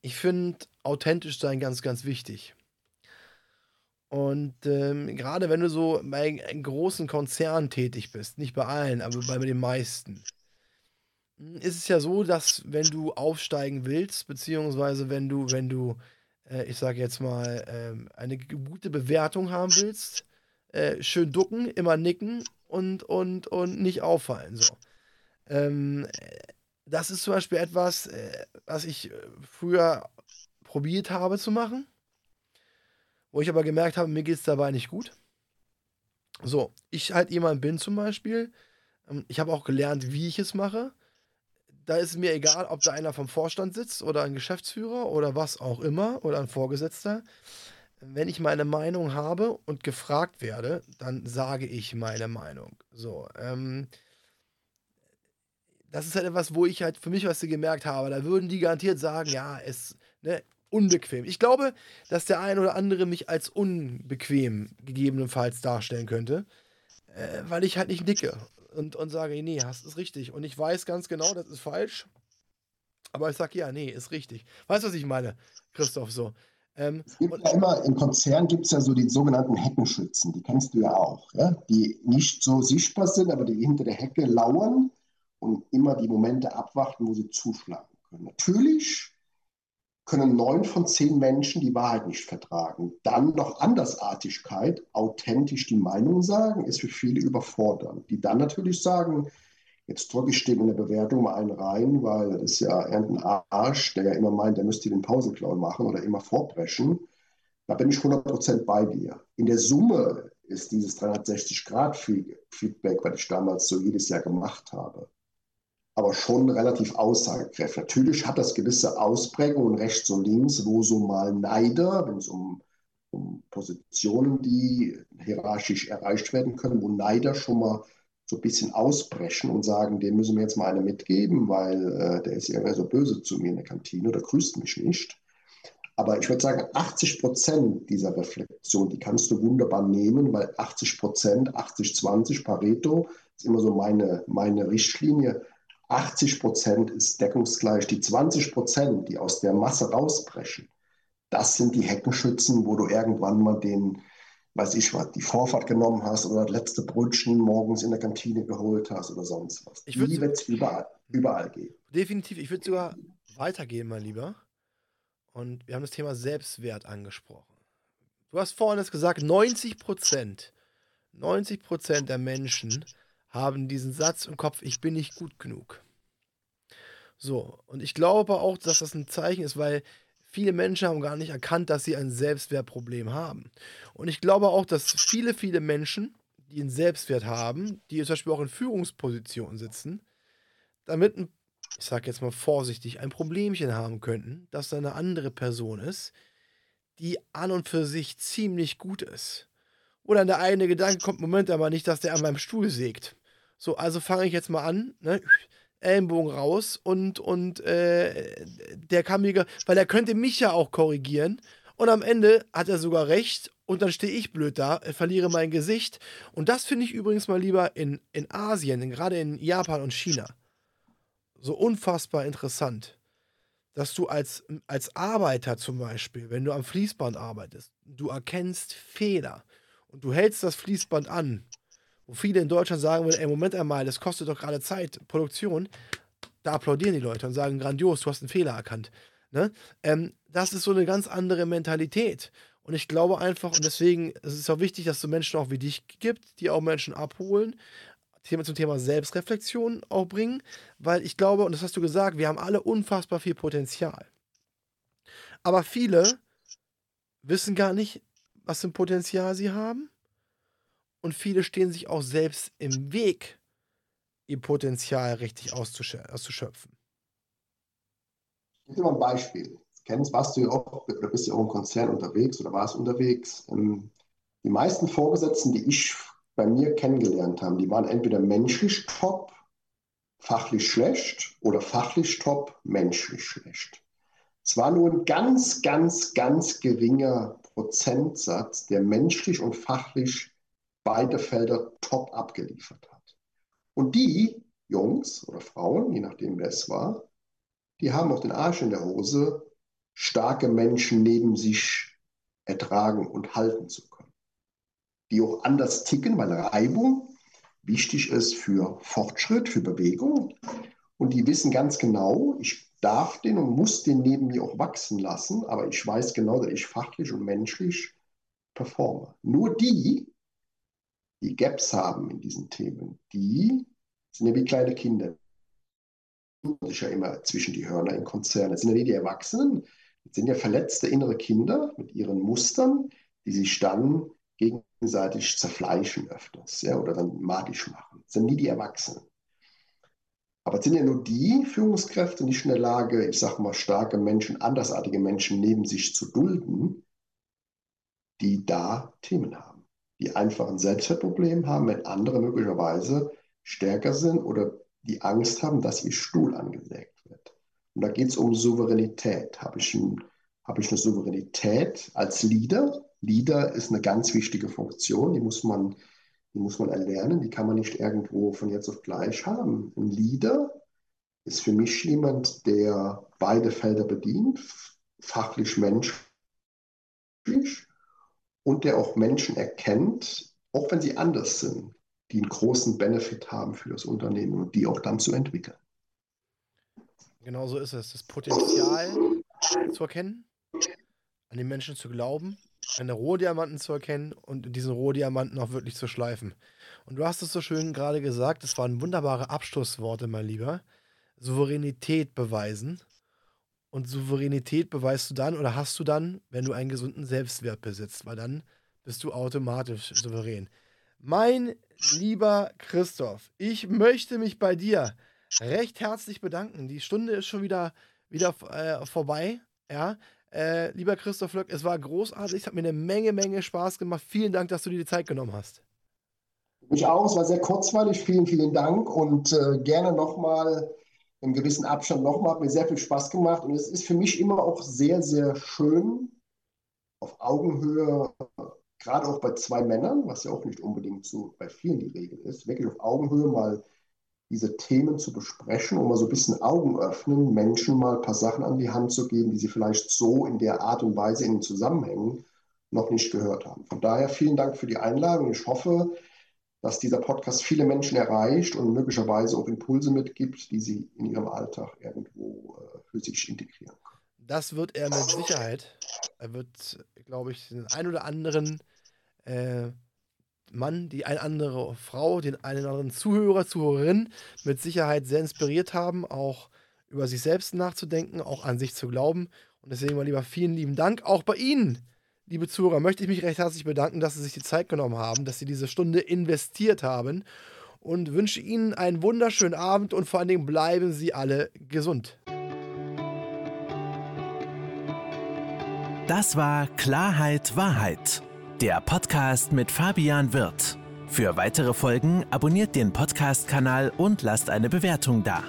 ich finde authentisch sein ganz, ganz wichtig. Und ähm, gerade wenn du so bei großen Konzern tätig bist, nicht bei allen, aber bei den meisten, ist es ja so, dass wenn du aufsteigen willst, beziehungsweise wenn du, wenn du äh, ich sage jetzt mal, ähm, eine gute Bewertung haben willst, äh, schön ducken, immer nicken und, und, und nicht auffallen. So. Ähm, das ist zum Beispiel etwas, äh, was ich äh, früher probiert habe zu machen, wo ich aber gemerkt habe, mir geht es dabei nicht gut. So, ich halt jemand bin zum Beispiel, ähm, ich habe auch gelernt, wie ich es mache, da ist mir egal, ob da einer vom Vorstand sitzt oder ein Geschäftsführer oder was auch immer oder ein Vorgesetzter. Wenn ich meine Meinung habe und gefragt werde, dann sage ich meine Meinung. So, ähm, das ist halt etwas, wo ich halt für mich was gemerkt habe. Da würden die garantiert sagen, ja, es ne, unbequem. Ich glaube, dass der ein oder andere mich als unbequem gegebenenfalls darstellen könnte, äh, weil ich halt nicht nicke und, und sage, nee, hast ist richtig. Und ich weiß ganz genau, das ist falsch. Aber ich sage, ja, nee, ist richtig. Weißt du, was ich meine, Christoph? So. Ähm, es gibt ja immer, im Konzern gibt es ja so die sogenannten Heckenschützen, die kennst du ja auch, ja? die nicht so sichtbar sind, aber die hinter der Hecke lauern und immer die Momente abwarten, wo sie zuschlagen können. Natürlich können neun von zehn Menschen die Wahrheit nicht vertragen. Dann noch Andersartigkeit, authentisch die Meinung sagen, ist für viele überfordernd. Die dann natürlich sagen, jetzt drücke ich dem in der Bewertung mal einen rein, weil das ist ja irgendein Arsch, der ja immer meint, der müsste den Pausenclown machen oder immer vorbrechen. Da bin ich 100% bei dir. In der Summe ist dieses 360-Grad-Feedback, was ich damals so jedes Jahr gemacht habe, aber schon relativ aussagekräftig. Natürlich hat das gewisse Ausprägungen rechts und links, wo so mal Neider, wenn es um, um Positionen, die hierarchisch erreicht werden können, wo Neider schon mal so ein bisschen ausbrechen und sagen, dem müssen wir jetzt mal eine mitgeben, weil äh, der ist ja so böse zu mir in der Kantine oder grüßt mich nicht. Aber ich würde sagen, 80 Prozent dieser Reflexion, die kannst du wunderbar nehmen, weil 80 Prozent, 80, 20 Pareto ist immer so meine, meine Richtlinie 80 Prozent ist deckungsgleich. Die 20 Prozent, die aus der Masse rausbrechen, das sind die Heckenschützen, wo du irgendwann mal den, weiß ich was, die Vorfahrt genommen hast oder das letzte Brötchen morgens in der Kantine geholt hast oder sonst was. Ich die wird es überall, überall geben. Definitiv. Ich würde sogar weitergehen, mein Lieber. Und wir haben das Thema Selbstwert angesprochen. Du hast vorhin gesagt, 90 Prozent, 90 Prozent der Menschen haben diesen Satz im Kopf, ich bin nicht gut genug. So, und ich glaube auch, dass das ein Zeichen ist, weil viele Menschen haben gar nicht erkannt, dass sie ein Selbstwertproblem haben. Und ich glaube auch, dass viele, viele Menschen, die einen Selbstwert haben, die zum Beispiel auch in Führungspositionen sitzen, damit, ein, ich sage jetzt mal vorsichtig, ein Problemchen haben könnten, dass da eine andere Person ist, die an und für sich ziemlich gut ist. Oder der eine Gedanke kommt, Moment aber nicht, dass der an meinem Stuhl sägt. So, also fange ich jetzt mal an, ne? Ellenbogen raus und, und äh, der kann mir, weil er könnte mich ja auch korrigieren. Und am Ende hat er sogar recht und dann stehe ich blöd da, äh, verliere mein Gesicht. Und das finde ich übrigens mal lieber in, in Asien, gerade in Japan und China. So unfassbar interessant, dass du als, als Arbeiter zum Beispiel, wenn du am Fließband arbeitest, du erkennst Fehler und du hältst das Fließband an wo viele in Deutschland sagen würden, ey, Moment einmal, das kostet doch gerade Zeit, Produktion, da applaudieren die Leute und sagen, grandios, du hast einen Fehler erkannt. Ne? Ähm, das ist so eine ganz andere Mentalität. Und ich glaube einfach, und deswegen ist es auch wichtig, dass es Menschen auch wie dich gibt, die auch Menschen abholen, Thema zum Thema Selbstreflexion auch bringen, weil ich glaube, und das hast du gesagt, wir haben alle unfassbar viel Potenzial. Aber viele wissen gar nicht, was für ein Potenzial sie haben und viele stehen sich auch selbst im Weg, ihr Potenzial richtig auszuschöpfen. Ich gebe dir mal ein Beispiel. Kennst, warst du ja auch, oder bist ja auch im Konzern unterwegs oder warst unterwegs. Ähm, die meisten Vorgesetzten, die ich bei mir kennengelernt habe, die waren entweder menschlich top, fachlich schlecht oder fachlich top, menschlich schlecht. Es war nur ein ganz, ganz, ganz geringer Prozentsatz, der menschlich und fachlich beide Felder top abgeliefert hat. Und die Jungs oder Frauen, je nachdem wer es war, die haben auch den Arsch in der Hose, starke Menschen neben sich ertragen und halten zu können. Die auch anders ticken, weil Reibung wichtig ist für Fortschritt, für Bewegung. Und die wissen ganz genau, ich darf den und muss den neben mir auch wachsen lassen, aber ich weiß genau, dass ich fachlich und menschlich performe. Nur die, die Gaps haben in diesen Themen, die sind ja wie kleine Kinder. Das ist ja immer zwischen die Hörner in Konzernen. Das sind ja nicht die Erwachsenen, das sind ja verletzte innere Kinder mit ihren Mustern, die sich dann gegenseitig zerfleischen öfters ja, oder dann magisch machen. Das sind nie die Erwachsenen. Aber sind ja nur die Führungskräfte nicht in der Lage, ich sage mal, starke Menschen, andersartige Menschen neben sich zu dulden, die da Themen haben, die einfach ein Selbstwertproblem haben, wenn andere möglicherweise stärker sind oder die Angst haben, dass ihr Stuhl angesägt wird. Und da geht es um Souveränität. Habe ich, ein, hab ich eine Souveränität als Leader? Leader ist eine ganz wichtige Funktion, die muss man die muss man erlernen, die kann man nicht irgendwo von jetzt auf gleich haben. Ein Leader ist für mich jemand, der beide Felder bedient, fachlich, menschlich und der auch Menschen erkennt, auch wenn sie anders sind, die einen großen Benefit haben für das Unternehmen und die auch dann zu entwickeln. Genau so ist es. Das Potenzial zu erkennen, an den Menschen zu glauben eine Rohdiamanten zu erkennen und diesen Rohdiamanten auch wirklich zu schleifen. Und du hast es so schön gerade gesagt, es waren wunderbare Abschlussworte, mein Lieber. Souveränität beweisen. Und Souveränität beweist du dann oder hast du dann, wenn du einen gesunden Selbstwert besitzt, weil dann bist du automatisch souverän. Mein lieber Christoph, ich möchte mich bei dir recht herzlich bedanken. Die Stunde ist schon wieder, wieder äh, vorbei. Ja, äh, lieber Christoph Löck, es war großartig, es hat mir eine Menge, Menge Spaß gemacht. Vielen Dank, dass du dir die Zeit genommen hast. Ich auch, es war sehr kurzweilig. Vielen, vielen Dank und äh, gerne nochmal im gewissen Abstand nochmal. Hat mir sehr viel Spaß gemacht und es ist für mich immer auch sehr, sehr schön, auf Augenhöhe, gerade auch bei zwei Männern, was ja auch nicht unbedingt so bei vielen die Regel ist, wirklich auf Augenhöhe mal diese Themen zu besprechen und mal so ein bisschen Augen öffnen, Menschen mal ein paar Sachen an die Hand zu geben, die sie vielleicht so in der Art und Weise in den Zusammenhängen noch nicht gehört haben. Von daher vielen Dank für die Einladung. Ich hoffe, dass dieser Podcast viele Menschen erreicht und möglicherweise auch Impulse mitgibt, die sie in ihrem Alltag irgendwo äh, für sich integrieren können. Das wird er mit Sicherheit. Er wird, glaube ich, den ein oder anderen äh, Mann, die eine andere Frau, den einen anderen Zuhörer, Zuhörerin mit Sicherheit sehr inspiriert haben, auch über sich selbst nachzudenken, auch an sich zu glauben. Und deswegen mal lieber vielen lieben Dank. Auch bei Ihnen, liebe Zuhörer, möchte ich mich recht herzlich bedanken, dass Sie sich die Zeit genommen haben, dass Sie diese Stunde investiert haben und wünsche Ihnen einen wunderschönen Abend und vor allen Dingen bleiben Sie alle gesund. Das war Klarheit Wahrheit der Podcast mit Fabian Wirth. Für weitere Folgen abonniert den Podcast-Kanal und lasst eine Bewertung da.